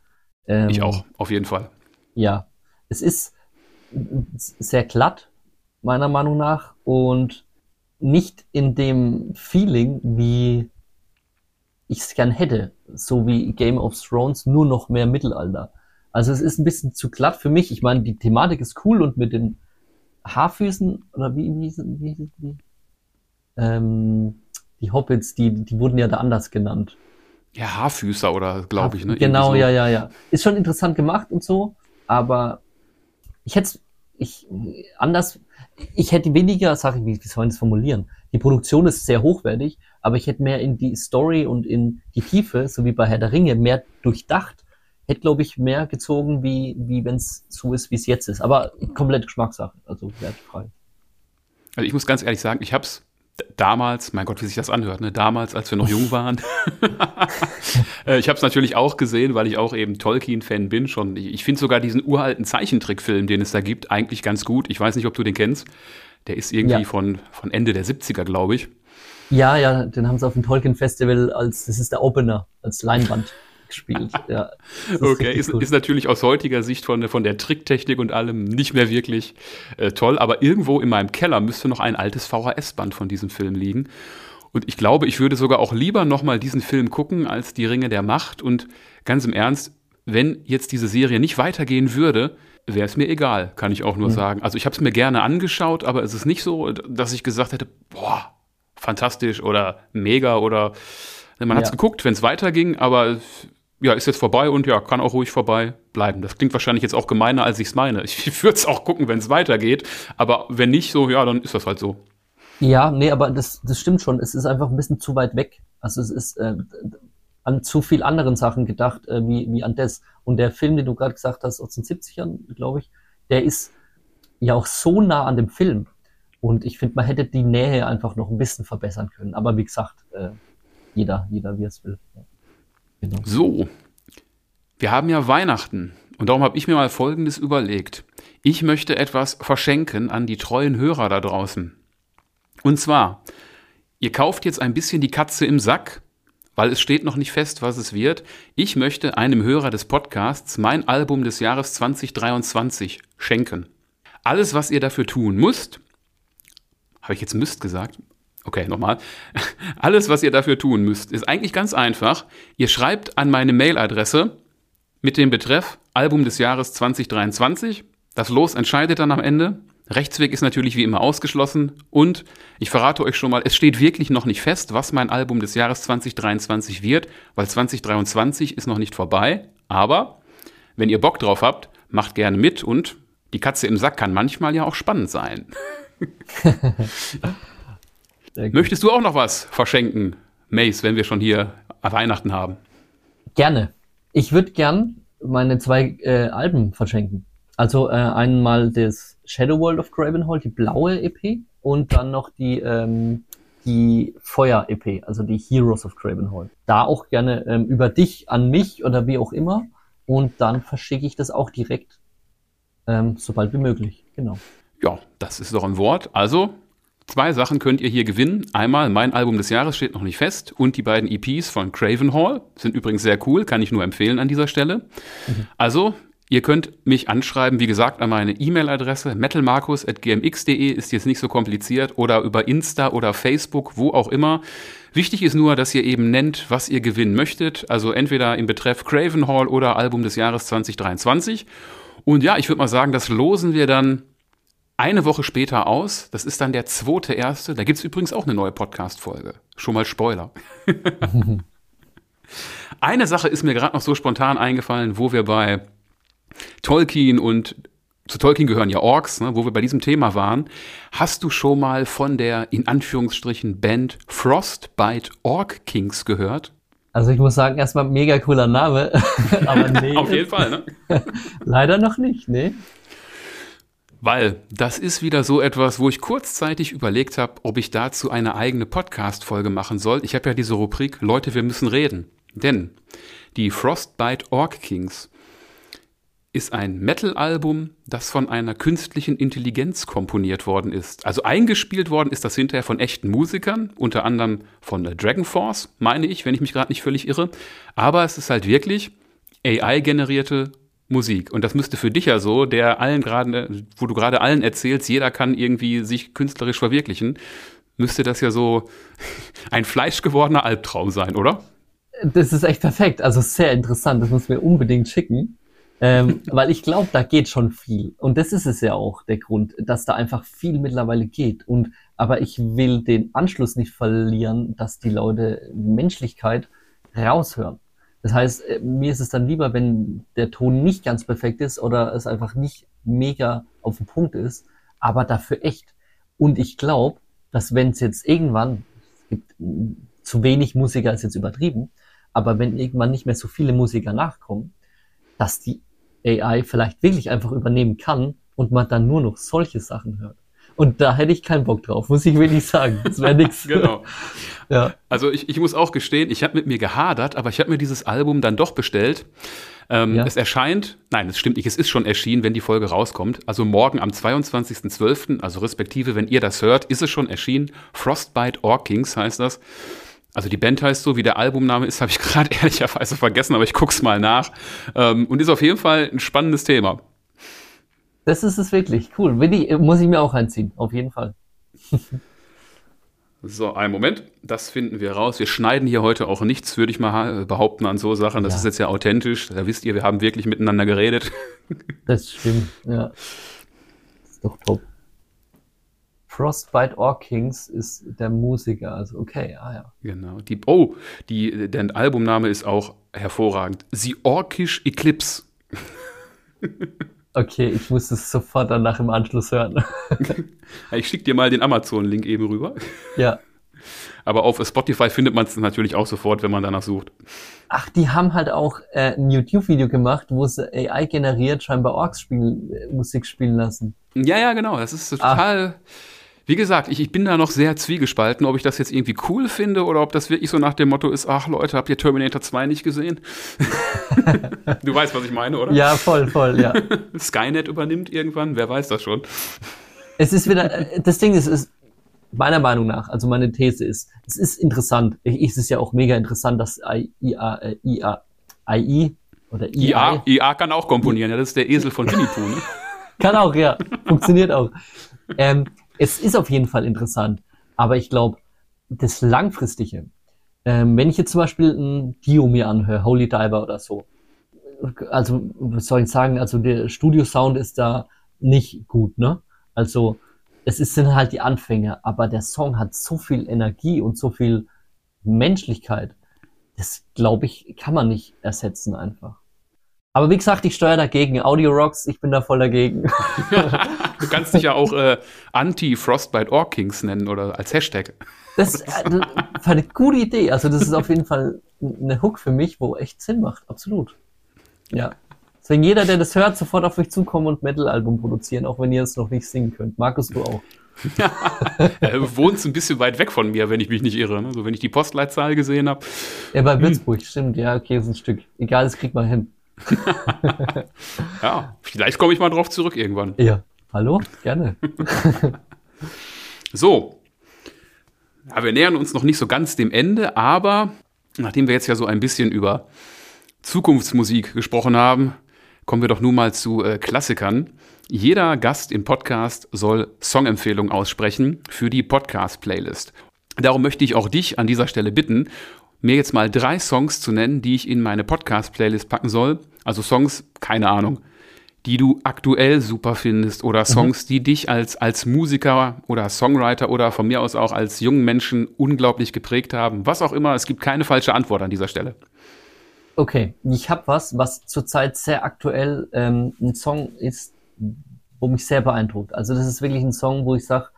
Ähm, ich auch, auf jeden Fall. Ja. Es ist sehr glatt, meiner Meinung nach, und nicht in dem Feeling, wie ich es gern hätte, so wie Game of Thrones, nur noch mehr Mittelalter. Also es ist ein bisschen zu glatt für mich. Ich meine, die Thematik ist cool und mit den Haarfüßen, oder wie, wie, wie, wie, ähm, die Hobbits, die, die wurden ja da anders genannt. Ja, Haarfüßer oder glaube ich, ne? Genau, so. ja, ja, ja. Ist schon interessant gemacht und so, aber ich hätte ich anders, ich hätte weniger, sag ich, wie, wie soll ich das formulieren? Die Produktion ist sehr hochwertig, aber ich hätte mehr in die Story und in die Tiefe, so wie bei Herr der Ringe, mehr durchdacht, hätte, glaube ich, mehr gezogen, wie, wie wenn es so ist, wie es jetzt ist. Aber komplett Geschmackssache, also wertfrei. Also ich muss ganz ehrlich sagen, ich habe es damals, mein Gott, wie sich das anhört, ne? damals, als wir noch jung waren. Äh, ich habe es natürlich auch gesehen, weil ich auch eben Tolkien-Fan bin. Schon. Ich, ich finde sogar diesen uralten Zeichentrickfilm, den es da gibt, eigentlich ganz gut. Ich weiß nicht, ob du den kennst. Der ist irgendwie ja. von, von Ende der 70er, glaube ich. Ja, ja, den haben sie auf dem Tolkien Festival als, das ist der Opener, als Leinwand gespielt. Ja, ist okay, ist, ist, natürlich aus heutiger Sicht von, von der Tricktechnik und allem nicht mehr wirklich äh, toll, aber irgendwo in meinem Keller müsste noch ein altes VHS-Band von diesem Film liegen. Und ich glaube, ich würde sogar auch lieber nochmal diesen Film gucken als die Ringe der Macht. Und ganz im Ernst, wenn jetzt diese Serie nicht weitergehen würde, wäre es mir egal, kann ich auch nur mhm. sagen. Also ich habe es mir gerne angeschaut, aber es ist nicht so, dass ich gesagt hätte, boah, fantastisch oder mega oder man ja. hat es geguckt, wenn es weiterging, aber ja, ist jetzt vorbei und ja, kann auch ruhig vorbei bleiben. Das klingt wahrscheinlich jetzt auch gemeiner, als ich es meine. Ich würde es auch gucken, wenn es weitergeht, aber wenn nicht so, ja, dann ist das halt so. Ja, nee, aber das, das stimmt schon. Es ist einfach ein bisschen zu weit weg. Also es ist äh, an zu viel anderen Sachen gedacht, äh, wie, wie an das. Und der Film, den du gerade gesagt hast, aus den 70ern, glaube ich, der ist ja auch so nah an dem Film. Und ich finde, man hätte die Nähe einfach noch ein bisschen verbessern können. Aber wie gesagt, äh, jeder, jeder wie es will. Genau. So, wir haben ja Weihnachten und darum habe ich mir mal Folgendes überlegt. Ich möchte etwas verschenken an die treuen Hörer da draußen. Und zwar, ihr kauft jetzt ein bisschen die Katze im Sack, weil es steht noch nicht fest, was es wird. Ich möchte einem Hörer des Podcasts mein Album des Jahres 2023 schenken. Alles, was ihr dafür tun müsst, habe ich jetzt müsst gesagt? Okay, nochmal. Alles, was ihr dafür tun müsst, ist eigentlich ganz einfach. Ihr schreibt an meine Mailadresse mit dem Betreff Album des Jahres 2023. Das Los entscheidet dann am Ende. Rechtsweg ist natürlich wie immer ausgeschlossen. Und ich verrate euch schon mal, es steht wirklich noch nicht fest, was mein Album des Jahres 2023 wird, weil 2023 ist noch nicht vorbei. Aber wenn ihr Bock drauf habt, macht gerne mit und die Katze im Sack kann manchmal ja auch spannend sein. Möchtest du auch noch was verschenken, Mace, wenn wir schon hier Weihnachten haben? Gerne. Ich würde gern meine zwei äh, Alben verschenken. Also äh, einmal das Shadow World of Gravenhall, die blaue EP, und dann noch die, ähm, die Feuer-EP, also die Heroes of Gravenhall. Da auch gerne ähm, über dich an mich oder wie auch immer. Und dann verschicke ich das auch direkt, ähm, sobald wie möglich. Genau. Ja, das ist doch ein Wort. Also Zwei Sachen könnt ihr hier gewinnen. Einmal mein Album des Jahres steht noch nicht fest und die beiden EPs von Craven Hall sind übrigens sehr cool, kann ich nur empfehlen an dieser Stelle. Mhm. Also, ihr könnt mich anschreiben, wie gesagt, an meine E-Mail-Adresse metalmarkus.gmx.de ist jetzt nicht so kompliziert oder über Insta oder Facebook, wo auch immer. Wichtig ist nur, dass ihr eben nennt, was ihr gewinnen möchtet. Also entweder im Betreff Craven Hall oder Album des Jahres 2023. Und ja, ich würde mal sagen, das losen wir dann eine Woche später aus. Das ist dann der zweite erste. Da gibt es übrigens auch eine neue Podcast-Folge. Schon mal Spoiler. eine Sache ist mir gerade noch so spontan eingefallen, wo wir bei Tolkien und zu Tolkien gehören ja Orks, ne, wo wir bei diesem Thema waren. Hast du schon mal von der in Anführungsstrichen Band Frostbite Ork Kings gehört? Also ich muss sagen, erstmal mega cooler Name. Aber nee. Auf jeden Fall, ne? Leider noch nicht, ne? Weil das ist wieder so etwas, wo ich kurzzeitig überlegt habe, ob ich dazu eine eigene Podcast-Folge machen soll. Ich habe ja diese Rubrik Leute, wir müssen reden. Denn die Frostbite Orc Kings ist ein Metal-Album, das von einer künstlichen Intelligenz komponiert worden ist. Also eingespielt worden ist das hinterher von echten Musikern, unter anderem von Dragon Force, meine ich, wenn ich mich gerade nicht völlig irre. Aber es ist halt wirklich AI-generierte Musik. Und das müsste für dich ja so, der allen gerade, wo du gerade allen erzählst, jeder kann irgendwie sich künstlerisch verwirklichen, müsste das ja so ein fleischgewordener Albtraum sein, oder? Das ist echt perfekt. Also sehr interessant. Das muss mir unbedingt schicken ähm, weil ich glaube, da geht schon viel. Und das ist es ja auch der Grund, dass da einfach viel mittlerweile geht. Und aber ich will den Anschluss nicht verlieren, dass die Leute Menschlichkeit raushören. Das heißt, äh, mir ist es dann lieber, wenn der Ton nicht ganz perfekt ist oder es einfach nicht mega auf den Punkt ist, aber dafür echt. Und ich glaube, dass wenn es jetzt irgendwann, es gibt zu wenig Musiker, ist jetzt übertrieben, aber wenn irgendwann nicht mehr so viele Musiker nachkommen, dass die AI vielleicht wirklich einfach übernehmen kann und man dann nur noch solche Sachen hört. Und da hätte ich keinen Bock drauf, muss ich wirklich sagen. Das wäre nix. genau. ja. Also ich, ich muss auch gestehen, ich habe mit mir gehadert, aber ich habe mir dieses Album dann doch bestellt. Ähm, ja. Es erscheint, nein, es stimmt nicht, es ist schon erschienen, wenn die Folge rauskommt. Also morgen am 22.12., also respektive, wenn ihr das hört, ist es schon erschienen. Frostbite Orkings heißt das. Also die Band heißt so, wie der Albumname ist, habe ich gerade ehrlicherweise vergessen, aber ich guck's mal nach. Ähm, und ist auf jeden Fall ein spannendes Thema. Das ist es wirklich. Cool. Willi, muss ich mir auch einziehen, auf jeden Fall. So, einen Moment, das finden wir raus. Wir schneiden hier heute auch nichts, würde ich mal behaupten, an so Sachen. Das ja. ist jetzt ja authentisch. Da wisst ihr, wir haben wirklich miteinander geredet. Das stimmt, ja. Das ist doch top. Frostbite Orkings ist der Musiker, also okay, ah ja. Genau. Die, oh, die, der Albumname ist auch hervorragend. The Orkish Eclipse. okay, ich muss es sofort danach im Anschluss hören. ich schicke dir mal den Amazon-Link eben rüber. Ja. Aber auf Spotify findet man es natürlich auch sofort, wenn man danach sucht. Ach, die haben halt auch äh, ein YouTube-Video gemacht, wo sie AI generiert scheinbar Orks spiel, äh, Musik spielen lassen. Ja, ja, genau. Das ist total. Ach wie gesagt, ich, ich bin da noch sehr zwiegespalten, ob ich das jetzt irgendwie cool finde oder ob das wirklich so nach dem Motto ist, ach Leute, habt ihr Terminator 2 nicht gesehen? du weißt, was ich meine, oder? Ja, voll, voll, ja. Skynet übernimmt irgendwann, wer weiß das schon. Es ist wieder, das Ding ist, ist meiner Meinung nach, also meine These ist, es ist interessant, es ist ja auch mega interessant, dass IA, äh, IA, AI oder IA, IA kann auch komponieren, ja, das ist der Esel von Winnie Pooh, ne? kann auch, ja, funktioniert auch. Ähm, es ist auf jeden Fall interessant, aber ich glaube, das Langfristige, ähm, wenn ich jetzt zum Beispiel ein Dio mir anhöre, Holy Diver oder so, also, was soll ich sagen, also der Studio-Sound ist da nicht gut, ne? Also, es ist, sind halt die Anfänge, aber der Song hat so viel Energie und so viel Menschlichkeit. Das, glaube ich, kann man nicht ersetzen einfach. Aber wie gesagt, ich steuere dagegen. Audio Rocks, ich bin da voll dagegen. du kannst dich ja auch äh, Anti-Frostbite Orkings nennen oder als Hashtag. Das ist äh, eine gute Idee. Also, das ist auf jeden Fall eine Hook für mich, wo echt Sinn macht. Absolut. Ja. Deswegen jeder, der das hört, sofort auf euch zukommen und Metal-Album produzieren, auch wenn ihr es noch nicht singen könnt. Markus, du auch. ja, du wohnst ein bisschen weit weg von mir, wenn ich mich nicht irre. Ne? So, wenn ich die Postleitzahl gesehen habe. Ja, bei Würzburg, hm. stimmt. Ja, okay, ist ein Stück. Egal, das kriegt man hin. ja, vielleicht komme ich mal drauf zurück irgendwann. Ja, hallo, gerne. so. Ja, wir nähern uns noch nicht so ganz dem Ende, aber nachdem wir jetzt ja so ein bisschen über Zukunftsmusik gesprochen haben, kommen wir doch nun mal zu äh, Klassikern. Jeder Gast im Podcast soll Songempfehlungen aussprechen für die Podcast-Playlist. Darum möchte ich auch dich an dieser Stelle bitten, mir jetzt mal drei Songs zu nennen, die ich in meine Podcast-Playlist packen soll. Also Songs, keine Ahnung, die du aktuell super findest oder mhm. Songs, mhm. die dich als, als Musiker oder Songwriter oder von mir aus auch als jungen Menschen unglaublich geprägt haben. Was auch immer, es gibt keine falsche Antwort an dieser Stelle. Okay, ich habe was, was zurzeit sehr aktuell ähm, ein Song ist, wo mich sehr beeindruckt. Also das ist wirklich ein Song, wo ich sage,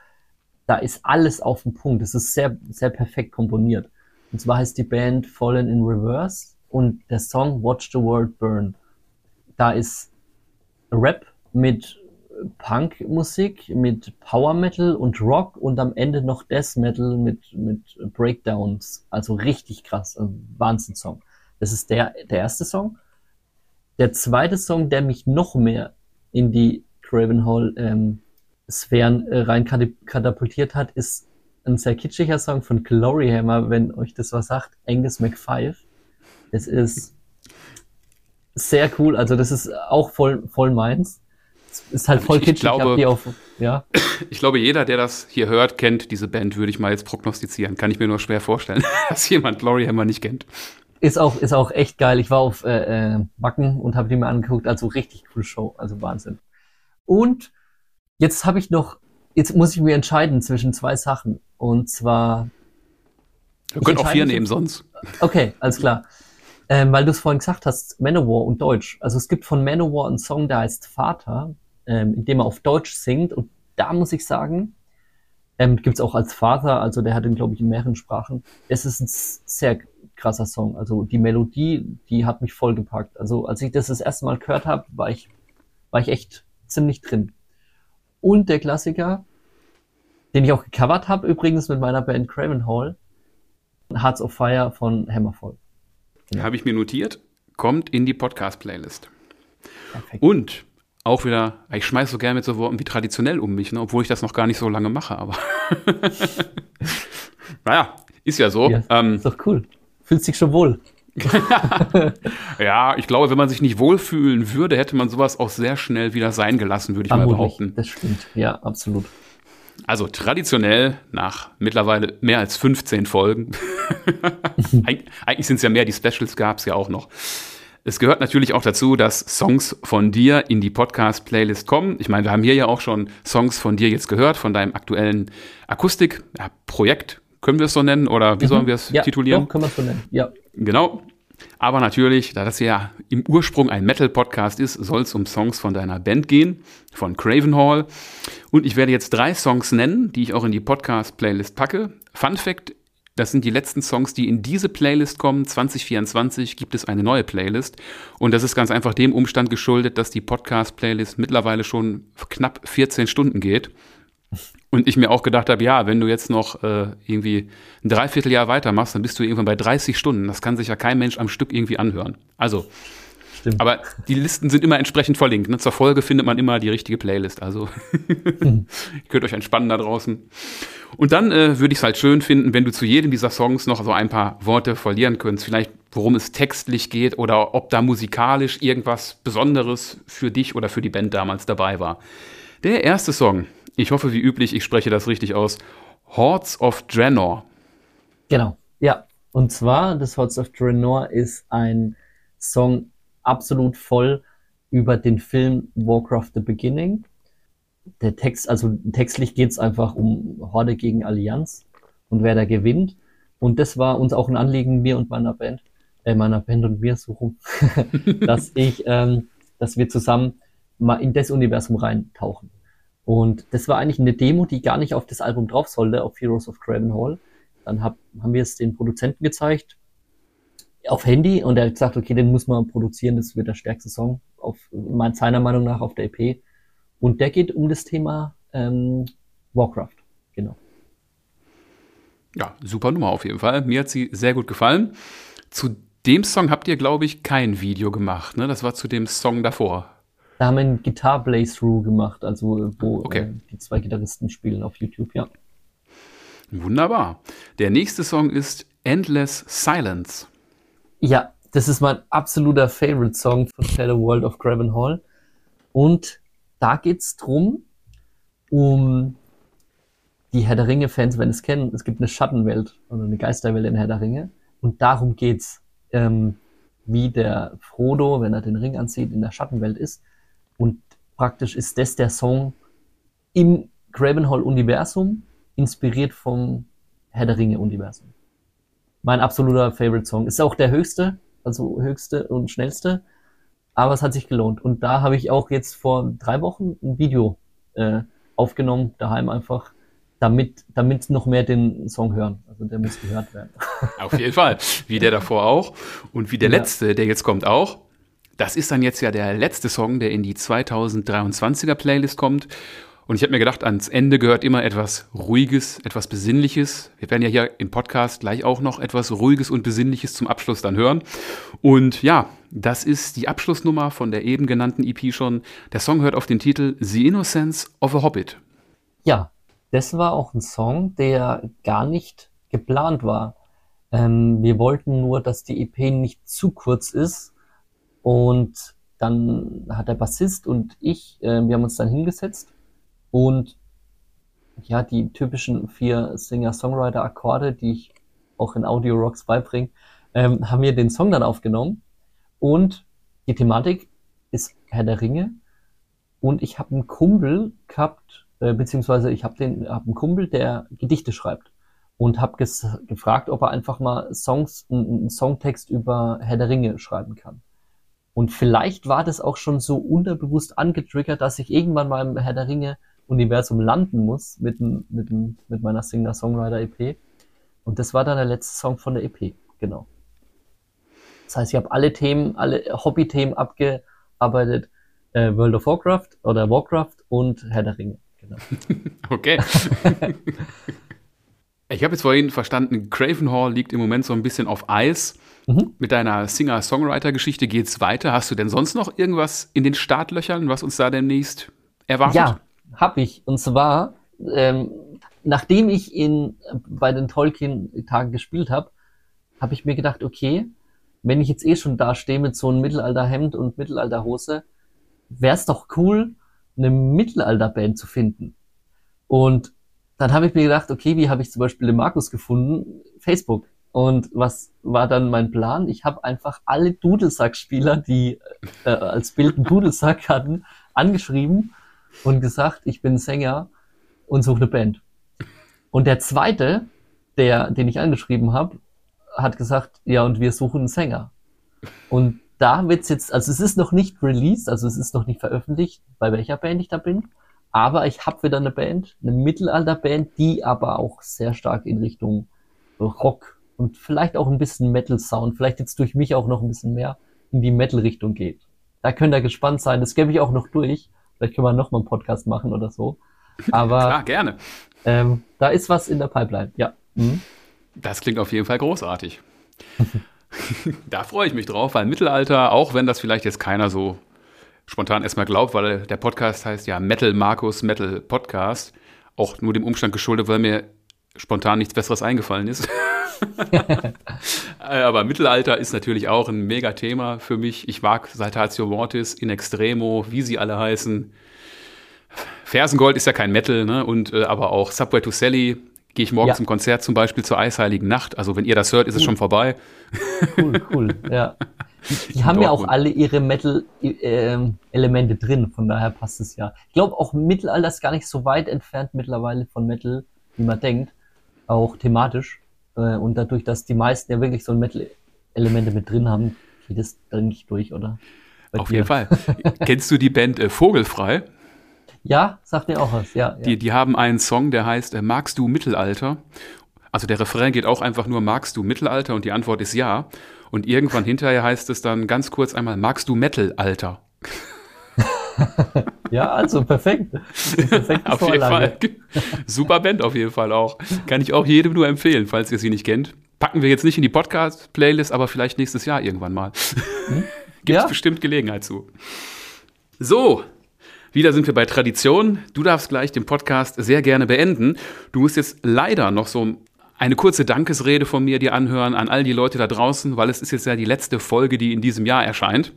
da ist alles auf dem Punkt. Es ist sehr, sehr perfekt komponiert. Und zwar heißt die Band Fallen in Reverse und der Song Watch the World Burn. Da ist Rap mit Punk-Musik mit Power Metal und Rock und am Ende noch Death Metal mit, mit Breakdowns. Also richtig krass. Also Wahnsinn-Song. Das ist der, der erste Song. Der zweite Song, der mich noch mehr in die Craven Hall ähm, äh, rein katapultiert hat, ist ein sehr kitschiger Song von Gloryhammer, wenn euch das was sagt, Angus McFive. Es ist sehr cool, also das ist auch voll, voll meins. Es ist halt voll ich, kitschig. Ich glaube, auf, ja. ich glaube, jeder, der das hier hört, kennt diese Band, würde ich mal jetzt prognostizieren. Kann ich mir nur schwer vorstellen, dass jemand Gloryhammer nicht kennt. Ist auch, ist auch echt geil. Ich war auf äh, äh, Wacken und habe die mir angeguckt. Also richtig coole Show. Also Wahnsinn. Und jetzt habe ich noch, jetzt muss ich mir entscheiden zwischen zwei Sachen. Und zwar. Wir können auch vier nehmen sonst. Okay, alles klar. Ähm, weil du es vorhin gesagt hast, Manowar und Deutsch. Also es gibt von Manowar einen Song, der heißt Vater, ähm, in dem er auf Deutsch singt. Und da muss ich sagen, ähm, gibt es auch als Vater, also der hat ihn, glaube ich, in mehreren Sprachen. Es ist ein sehr krasser Song. Also die Melodie, die hat mich voll gepackt. Also als ich das das erste Mal gehört habe, war ich, war ich echt ziemlich drin. Und der Klassiker, den ich auch gecovert habe, übrigens mit meiner Band Craven Hall, Hearts of Fire von Hammerfall. Genau. Habe ich mir notiert, kommt in die Podcast-Playlist. Und auch wieder, ich schmeiße so gerne mit so Worten wie traditionell um mich, ne, obwohl ich das noch gar nicht so lange mache, aber naja, ist ja so. Ja, ähm, ist doch cool. Fühlst dich schon wohl. ja, ich glaube, wenn man sich nicht wohlfühlen würde, hätte man sowas auch sehr schnell wieder sein gelassen, würde ich Vermutlich, mal behaupten. Das stimmt, ja, absolut. Also traditionell nach mittlerweile mehr als 15 Folgen. Eigentlich sind es ja mehr, die Specials gab es ja auch noch. Es gehört natürlich auch dazu, dass Songs von dir in die Podcast-Playlist kommen. Ich meine, wir haben hier ja auch schon Songs von dir jetzt gehört, von deinem aktuellen Akustik-Projekt. Können wir es so nennen oder wie mhm. sollen wir es ja, titulieren? Doch, können wir es so nennen, ja. Genau. Aber natürlich, da das ja im Ursprung ein Metal-Podcast ist, soll es um Songs von deiner Band gehen, von Craven Hall. Und ich werde jetzt drei Songs nennen, die ich auch in die Podcast-Playlist packe. Fun Fact, das sind die letzten Songs, die in diese Playlist kommen. 2024 gibt es eine neue Playlist. Und das ist ganz einfach dem Umstand geschuldet, dass die Podcast-Playlist mittlerweile schon knapp 14 Stunden geht. Und ich mir auch gedacht habe, ja, wenn du jetzt noch äh, irgendwie ein Dreivierteljahr weitermachst, dann bist du irgendwann bei 30 Stunden. Das kann sich ja kein Mensch am Stück irgendwie anhören. Also, Stimmt. aber die Listen sind immer entsprechend verlinkt. Ne? Zur Folge findet man immer die richtige Playlist. Also, ihr könnt euch entspannen da draußen. Und dann äh, würde ich es halt schön finden, wenn du zu jedem dieser Songs noch so ein paar Worte verlieren könntest. Vielleicht, worum es textlich geht oder ob da musikalisch irgendwas Besonderes für dich oder für die Band damals dabei war. Der erste Song, ich hoffe, wie üblich, ich spreche das richtig aus. Hordes of Draenor. Genau, ja. Und zwar, das Hordes of Draenor ist ein Song absolut voll über den Film Warcraft The Beginning. Der Text, also textlich geht es einfach um Horde gegen Allianz und wer da gewinnt. Und das war uns auch ein Anliegen, mir und meiner Band, äh, meiner Band und mir suchen, dass ich, ähm, dass wir zusammen mal in das Universum reintauchen. Und das war eigentlich eine Demo, die gar nicht auf das Album drauf sollte, auf Heroes of Craven Hall. Dann hab, haben wir es den Produzenten gezeigt, auf Handy, und er hat gesagt, okay, den muss man produzieren, das wird der stärkste Song, auf, seiner Meinung nach auf der EP. Und der geht um das Thema ähm, Warcraft, genau. Ja, super Nummer auf jeden Fall. Mir hat sie sehr gut gefallen. Zu dem Song habt ihr, glaube ich, kein Video gemacht, ne? Das war zu dem Song davor. Da haben wir einen Guitar Playthrough gemacht, also wo okay. äh, die zwei Gitarristen spielen auf YouTube, ja. Wunderbar. Der nächste Song ist Endless Silence. Ja, das ist mein absoluter Favorite-Song von Shadow World of Graven Hall. Und da geht es drum, um die Herr der Ringe-Fans, wenn es kennen, es gibt eine Schattenwelt oder eine Geisterwelt in Herr der Ringe. Und darum geht's, ähm, wie der Frodo, wenn er den Ring anzieht, in der Schattenwelt ist. Und praktisch ist das der Song im Gravenhall-Universum, inspiriert vom Herr der Ringe-Universum. Mein absoluter Favorite-Song. Ist auch der höchste, also höchste und schnellste, aber es hat sich gelohnt. Und da habe ich auch jetzt vor drei Wochen ein Video äh, aufgenommen, daheim einfach, damit, damit noch mehr den Song hören. Also der muss gehört werden. Auf jeden Fall. Wie der davor auch. Und wie der ja. letzte, der jetzt kommt auch. Das ist dann jetzt ja der letzte Song, der in die 2023er Playlist kommt. Und ich habe mir gedacht, ans Ende gehört immer etwas Ruhiges, etwas Besinnliches. Wir werden ja hier im Podcast gleich auch noch etwas Ruhiges und Besinnliches zum Abschluss dann hören. Und ja, das ist die Abschlussnummer von der eben genannten EP schon. Der Song hört auf den Titel The Innocence of a Hobbit. Ja, das war auch ein Song, der gar nicht geplant war. Ähm, wir wollten nur, dass die EP nicht zu kurz ist. Und dann hat der Bassist und ich, äh, wir haben uns dann hingesetzt und ja, die typischen vier Singer-Songwriter-Akkorde, die ich auch in Audio Rocks beibringe, ähm, haben wir den Song dann aufgenommen. Und die Thematik ist Herr der Ringe. Und ich habe einen Kumpel gehabt, äh, beziehungsweise ich habe den hab einen Kumpel, der Gedichte schreibt. Und habe gefragt, ob er einfach mal Songs, einen Songtext über Herr der Ringe schreiben kann. Und vielleicht war das auch schon so unterbewusst angetriggert, dass ich irgendwann mal im Herr der Ringe Universum landen muss mit, mit, mit meiner Singer-Songwriter-EP. Und das war dann der letzte Song von der EP, genau. Das heißt, ich habe alle Themen, alle Hobby-Themen abgearbeitet. Äh, World of Warcraft oder Warcraft und Herr der Ringe. Genau. okay. ich habe jetzt vorhin verstanden, Cravenhall liegt im Moment so ein bisschen auf Eis. Mhm. Mit deiner Singer-Songwriter-Geschichte geht es weiter. Hast du denn sonst noch irgendwas in den Startlöchern, was uns da demnächst erwartet? Ja, habe ich. Und zwar, ähm, nachdem ich in, bei den Tolkien-Tagen gespielt habe, habe ich mir gedacht, okay, wenn ich jetzt eh schon da stehe mit so einem Mittelalterhemd und Mittelalterhose, wäre es doch cool, eine Mittelalterband zu finden. Und dann habe ich mir gedacht, okay, wie habe ich zum Beispiel den Markus gefunden? Facebook. Und was war dann mein Plan? Ich habe einfach alle Dudelsack-Spieler, die äh, als Bild einen Dudelsack hatten, angeschrieben und gesagt, ich bin Sänger und suche eine Band. Und der zweite, der, den ich angeschrieben habe, hat gesagt, ja, und wir suchen einen Sänger. Und da wird's jetzt, also es ist noch nicht released, also es ist noch nicht veröffentlicht, bei welcher Band ich da bin. Aber ich habe wieder eine Band, eine Mittelalterband, die aber auch sehr stark in Richtung Rock und vielleicht auch ein bisschen Metal-Sound, vielleicht jetzt durch mich auch noch ein bisschen mehr in die Metal-Richtung geht. Da könnt ihr gespannt sein. Das gebe ich auch noch durch. Vielleicht können wir noch mal einen Podcast machen oder so. Aber Klar, gerne. Ähm, da ist was in der Pipeline, ja. Mhm. Das klingt auf jeden Fall großartig. da freue ich mich drauf, weil Mittelalter, auch wenn das vielleicht jetzt keiner so spontan erstmal glaubt, weil der Podcast heißt ja Metal Markus Metal Podcast, auch nur dem Umstand geschuldet, weil mir spontan nichts Besseres eingefallen ist. Aber Mittelalter ist natürlich auch ein mega Thema für mich. Ich mag Saltatio Mortis, In Extremo, wie sie alle heißen. Fersengold ist ja kein Metal, ne? Und äh, aber auch Subway to Sally gehe ich morgen ja. zum Konzert zum Beispiel zur Eisheiligen Nacht. Also wenn ihr das hört, ist cool. es schon vorbei. Cool, cool, ja. Die, die haben ja auch alle ihre Metal-Elemente äh, drin, von daher passt es ja. Ich glaube auch Mittelalter ist gar nicht so weit entfernt mittlerweile von Metal, wie man denkt, auch thematisch. Äh, und dadurch, dass die meisten ja wirklich so Metal-Elemente mit drin haben, geht es dann nicht durch, oder? Bei Auf dir. jeden Fall. Kennst du die Band äh, Vogelfrei? Ja, sagt mir auch was, ja. Die, ja. die haben einen Song, der heißt äh, Magst du Mittelalter? Also der Refrain geht auch einfach nur Magst du Mittelalter? Und die Antwort ist ja. Und irgendwann hinterher heißt es dann ganz kurz einmal Magst du Metal-Alter? ja, also perfekt. auf jeden Fall. Super Band auf jeden Fall auch. Kann ich auch jedem nur empfehlen, falls ihr sie nicht kennt. Packen wir jetzt nicht in die Podcast-Playlist, aber vielleicht nächstes Jahr irgendwann mal. Hm? Gibt es ja. bestimmt Gelegenheit zu. So, wieder sind wir bei Tradition. Du darfst gleich den Podcast sehr gerne beenden. Du musst jetzt leider noch so eine kurze Dankesrede von mir dir anhören an all die Leute da draußen, weil es ist jetzt ja die letzte Folge, die in diesem Jahr erscheint.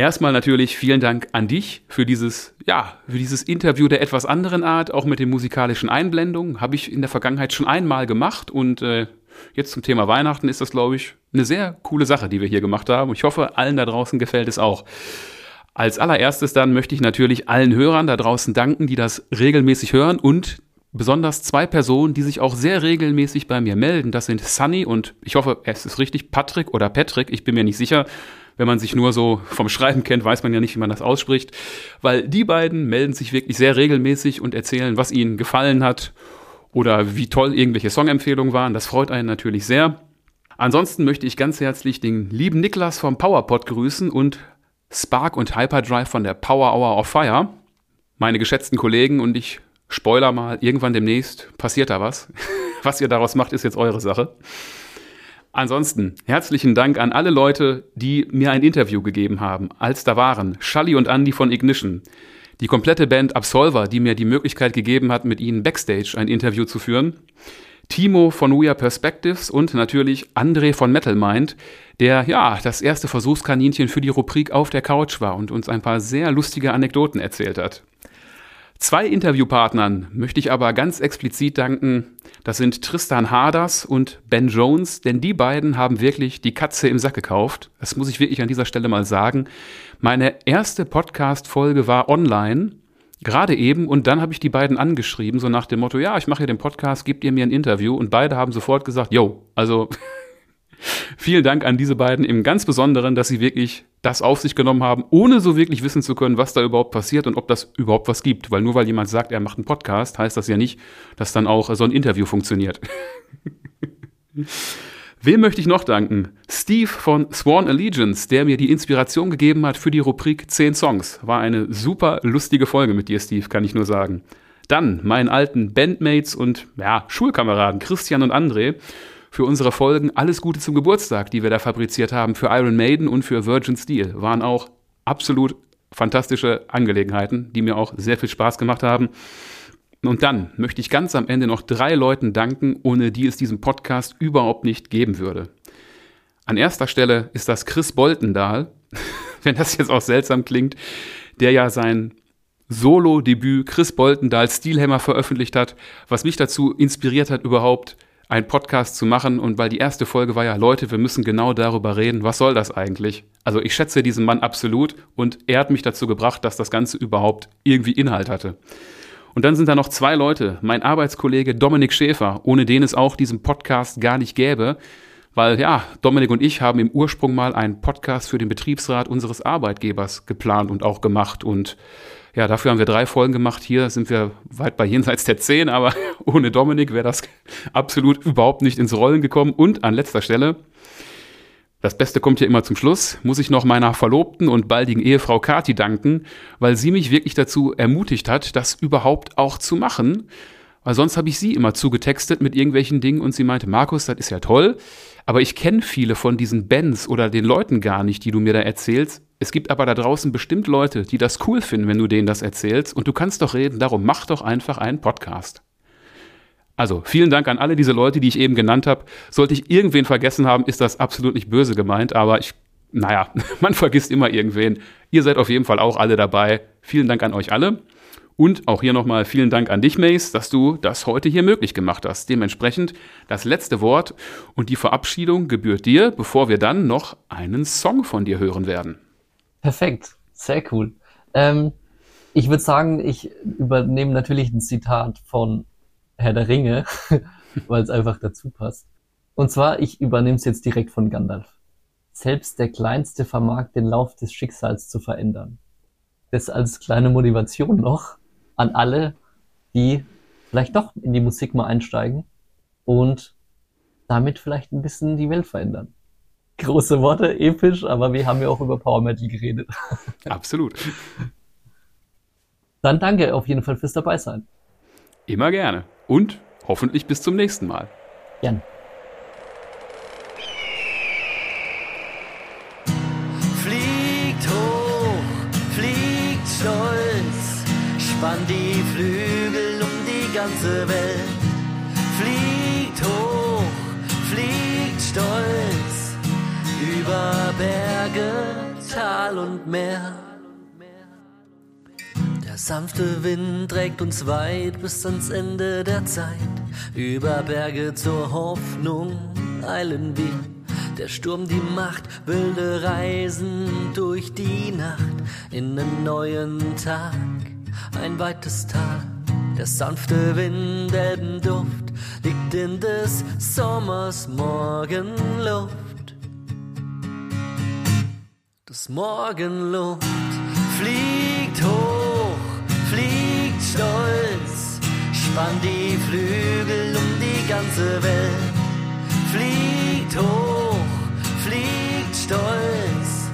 Erstmal natürlich vielen Dank an dich für dieses, ja, für dieses Interview der etwas anderen Art, auch mit den musikalischen Einblendungen. Habe ich in der Vergangenheit schon einmal gemacht und äh, jetzt zum Thema Weihnachten ist das, glaube ich, eine sehr coole Sache, die wir hier gemacht haben. Ich hoffe, allen da draußen gefällt es auch. Als allererstes dann möchte ich natürlich allen Hörern da draußen danken, die das regelmäßig hören und besonders zwei Personen, die sich auch sehr regelmäßig bei mir melden. Das sind Sunny und ich hoffe, es ist richtig, Patrick oder Patrick, ich bin mir nicht sicher. Wenn man sich nur so vom Schreiben kennt, weiß man ja nicht, wie man das ausspricht. Weil die beiden melden sich wirklich sehr regelmäßig und erzählen, was ihnen gefallen hat oder wie toll irgendwelche Songempfehlungen waren. Das freut einen natürlich sehr. Ansonsten möchte ich ganz herzlich den lieben Niklas vom PowerPod grüßen und Spark und Hyperdrive von der Power Hour of Fire. Meine geschätzten Kollegen und ich spoiler mal, irgendwann demnächst passiert da was. Was ihr daraus macht, ist jetzt eure Sache. Ansonsten herzlichen Dank an alle Leute, die mir ein Interview gegeben haben, als da waren. Shally und Andy von Ignition. Die komplette Band Absolver, die mir die Möglichkeit gegeben hat, mit ihnen backstage ein Interview zu führen. Timo von We Are Perspectives und natürlich André von Metal Mind, der ja das erste Versuchskaninchen für die Rubrik auf der Couch war und uns ein paar sehr lustige Anekdoten erzählt hat. Zwei Interviewpartnern möchte ich aber ganz explizit danken. Das sind Tristan Harders und Ben Jones, denn die beiden haben wirklich die Katze im Sack gekauft. Das muss ich wirklich an dieser Stelle mal sagen. Meine erste Podcast-Folge war online, gerade eben, und dann habe ich die beiden angeschrieben, so nach dem Motto, ja, ich mache hier den Podcast, gebt ihr mir ein Interview? Und beide haben sofort gesagt, yo, also Vielen Dank an diese beiden im ganz Besonderen, dass sie wirklich das auf sich genommen haben, ohne so wirklich wissen zu können, was da überhaupt passiert und ob das überhaupt was gibt. Weil nur weil jemand sagt, er macht einen Podcast, heißt das ja nicht, dass dann auch so ein Interview funktioniert. Wem möchte ich noch danken? Steve von Sworn Allegiance, der mir die Inspiration gegeben hat für die Rubrik 10 Songs. War eine super lustige Folge mit dir, Steve, kann ich nur sagen. Dann meinen alten Bandmates und ja, Schulkameraden Christian und André für unsere Folgen Alles Gute zum Geburtstag, die wir da fabriziert haben für Iron Maiden und für Virgin Steel. Waren auch absolut fantastische Angelegenheiten, die mir auch sehr viel Spaß gemacht haben. Und dann möchte ich ganz am Ende noch drei Leuten danken, ohne die es diesen Podcast überhaupt nicht geben würde. An erster Stelle ist das Chris Boltendahl, wenn das jetzt auch seltsam klingt, der ja sein Solo-Debüt Chris Boltendahl Steelhammer veröffentlicht hat, was mich dazu inspiriert hat, überhaupt einen Podcast zu machen und weil die erste Folge war ja, Leute, wir müssen genau darüber reden, was soll das eigentlich? Also ich schätze diesen Mann absolut und er hat mich dazu gebracht, dass das Ganze überhaupt irgendwie Inhalt hatte. Und dann sind da noch zwei Leute, mein Arbeitskollege Dominik Schäfer, ohne den es auch diesen Podcast gar nicht gäbe, weil ja, Dominik und ich haben im Ursprung mal einen Podcast für den Betriebsrat unseres Arbeitgebers geplant und auch gemacht und ja, dafür haben wir drei Folgen gemacht. Hier sind wir weit bei jenseits der zehn, aber ohne Dominik wäre das absolut überhaupt nicht ins Rollen gekommen. Und an letzter Stelle, das Beste kommt hier immer zum Schluss, muss ich noch meiner Verlobten und baldigen Ehefrau Kati danken, weil sie mich wirklich dazu ermutigt hat, das überhaupt auch zu machen. Weil sonst habe ich sie immer zugetextet mit irgendwelchen Dingen und sie meinte, Markus, das ist ja toll, aber ich kenne viele von diesen Bands oder den Leuten gar nicht, die du mir da erzählst. Es gibt aber da draußen bestimmt Leute, die das cool finden, wenn du denen das erzählst. Und du kannst doch reden, darum mach doch einfach einen Podcast. Also vielen Dank an alle diese Leute, die ich eben genannt habe. Sollte ich irgendwen vergessen haben, ist das absolut nicht böse gemeint, aber ich, naja, man vergisst immer irgendwen. Ihr seid auf jeden Fall auch alle dabei. Vielen Dank an euch alle. Und auch hier nochmal vielen Dank an dich, Mace, dass du das heute hier möglich gemacht hast. Dementsprechend das letzte Wort und die Verabschiedung gebührt dir, bevor wir dann noch einen Song von dir hören werden. Perfekt, sehr cool. Ähm, ich würde sagen, ich übernehme natürlich ein Zitat von Herr der Ringe, weil es einfach dazu passt. Und zwar, ich übernehme es jetzt direkt von Gandalf. Selbst der Kleinste vermag den Lauf des Schicksals zu verändern. Das als kleine Motivation noch an alle, die vielleicht doch in die Musik mal einsteigen und damit vielleicht ein bisschen die Welt verändern große Worte, episch, aber wir haben ja auch über Power Metal geredet. Absolut. Dann danke auf jeden Fall fürs dabei sein. Immer gerne. Und hoffentlich bis zum nächsten Mal. Gern. Fliegt hoch, fliegt stolz, spannt die Flügel um die ganze Welt. Fliegt hoch, fliegt stolz über Berge, Tal und Meer. Der sanfte Wind trägt uns weit bis ans Ende der Zeit. Über Berge zur Hoffnung eilen wir. Der Sturm die Macht, wilde Reisen durch die Nacht in einen neuen Tag, ein weites Tal. Der sanfte Wind, Elbenduft liegt in des Sommers Morgenluft. Das Morgenluft fliegt hoch, fliegt stolz, spannt die Flügel um die ganze Welt. Fliegt hoch, fliegt stolz,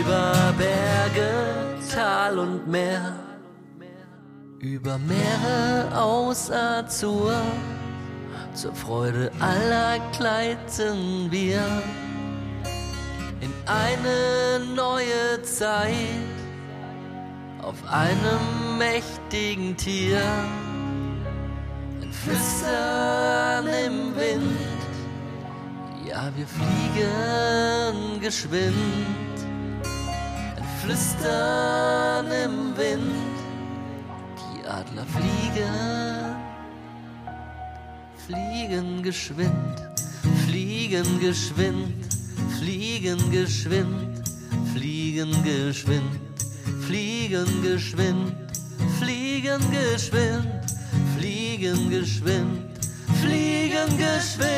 über Berge, Tal und Meer, über Meere aus Azur, zur Freude aller gleiten wir eine neue Zeit auf einem mächtigen Tier, ein Flüstern im Wind, ja wir fliegen geschwind, ein Flüstern im Wind, die Adler fliegen, fliegen geschwind, fliegen geschwind, fliegen geschwind, fliegen geschwind fliegen geschwind, fliegen geschwind, fliegen geschwind, fliegen geschwind.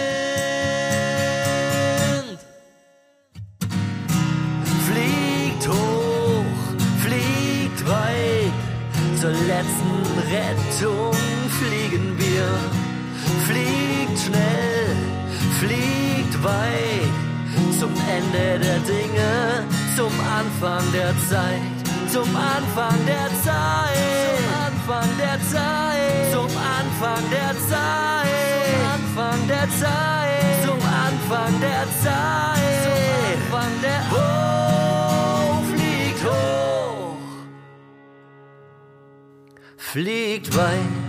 Fliegt hoch, fliegt weit, zur letzten Rettung fliegen wir. Fliegt schnell, fliegt weit, zum Ende der Dinge, zum Anfang der Zeit zum Anfang der Zeit, zum Anfang der Zeit, zum Anfang der Zeit, zum Anfang der Zeit, zum Anfang der Zeit, zum Anfang der Hoch fliegt hoch, fliegt weit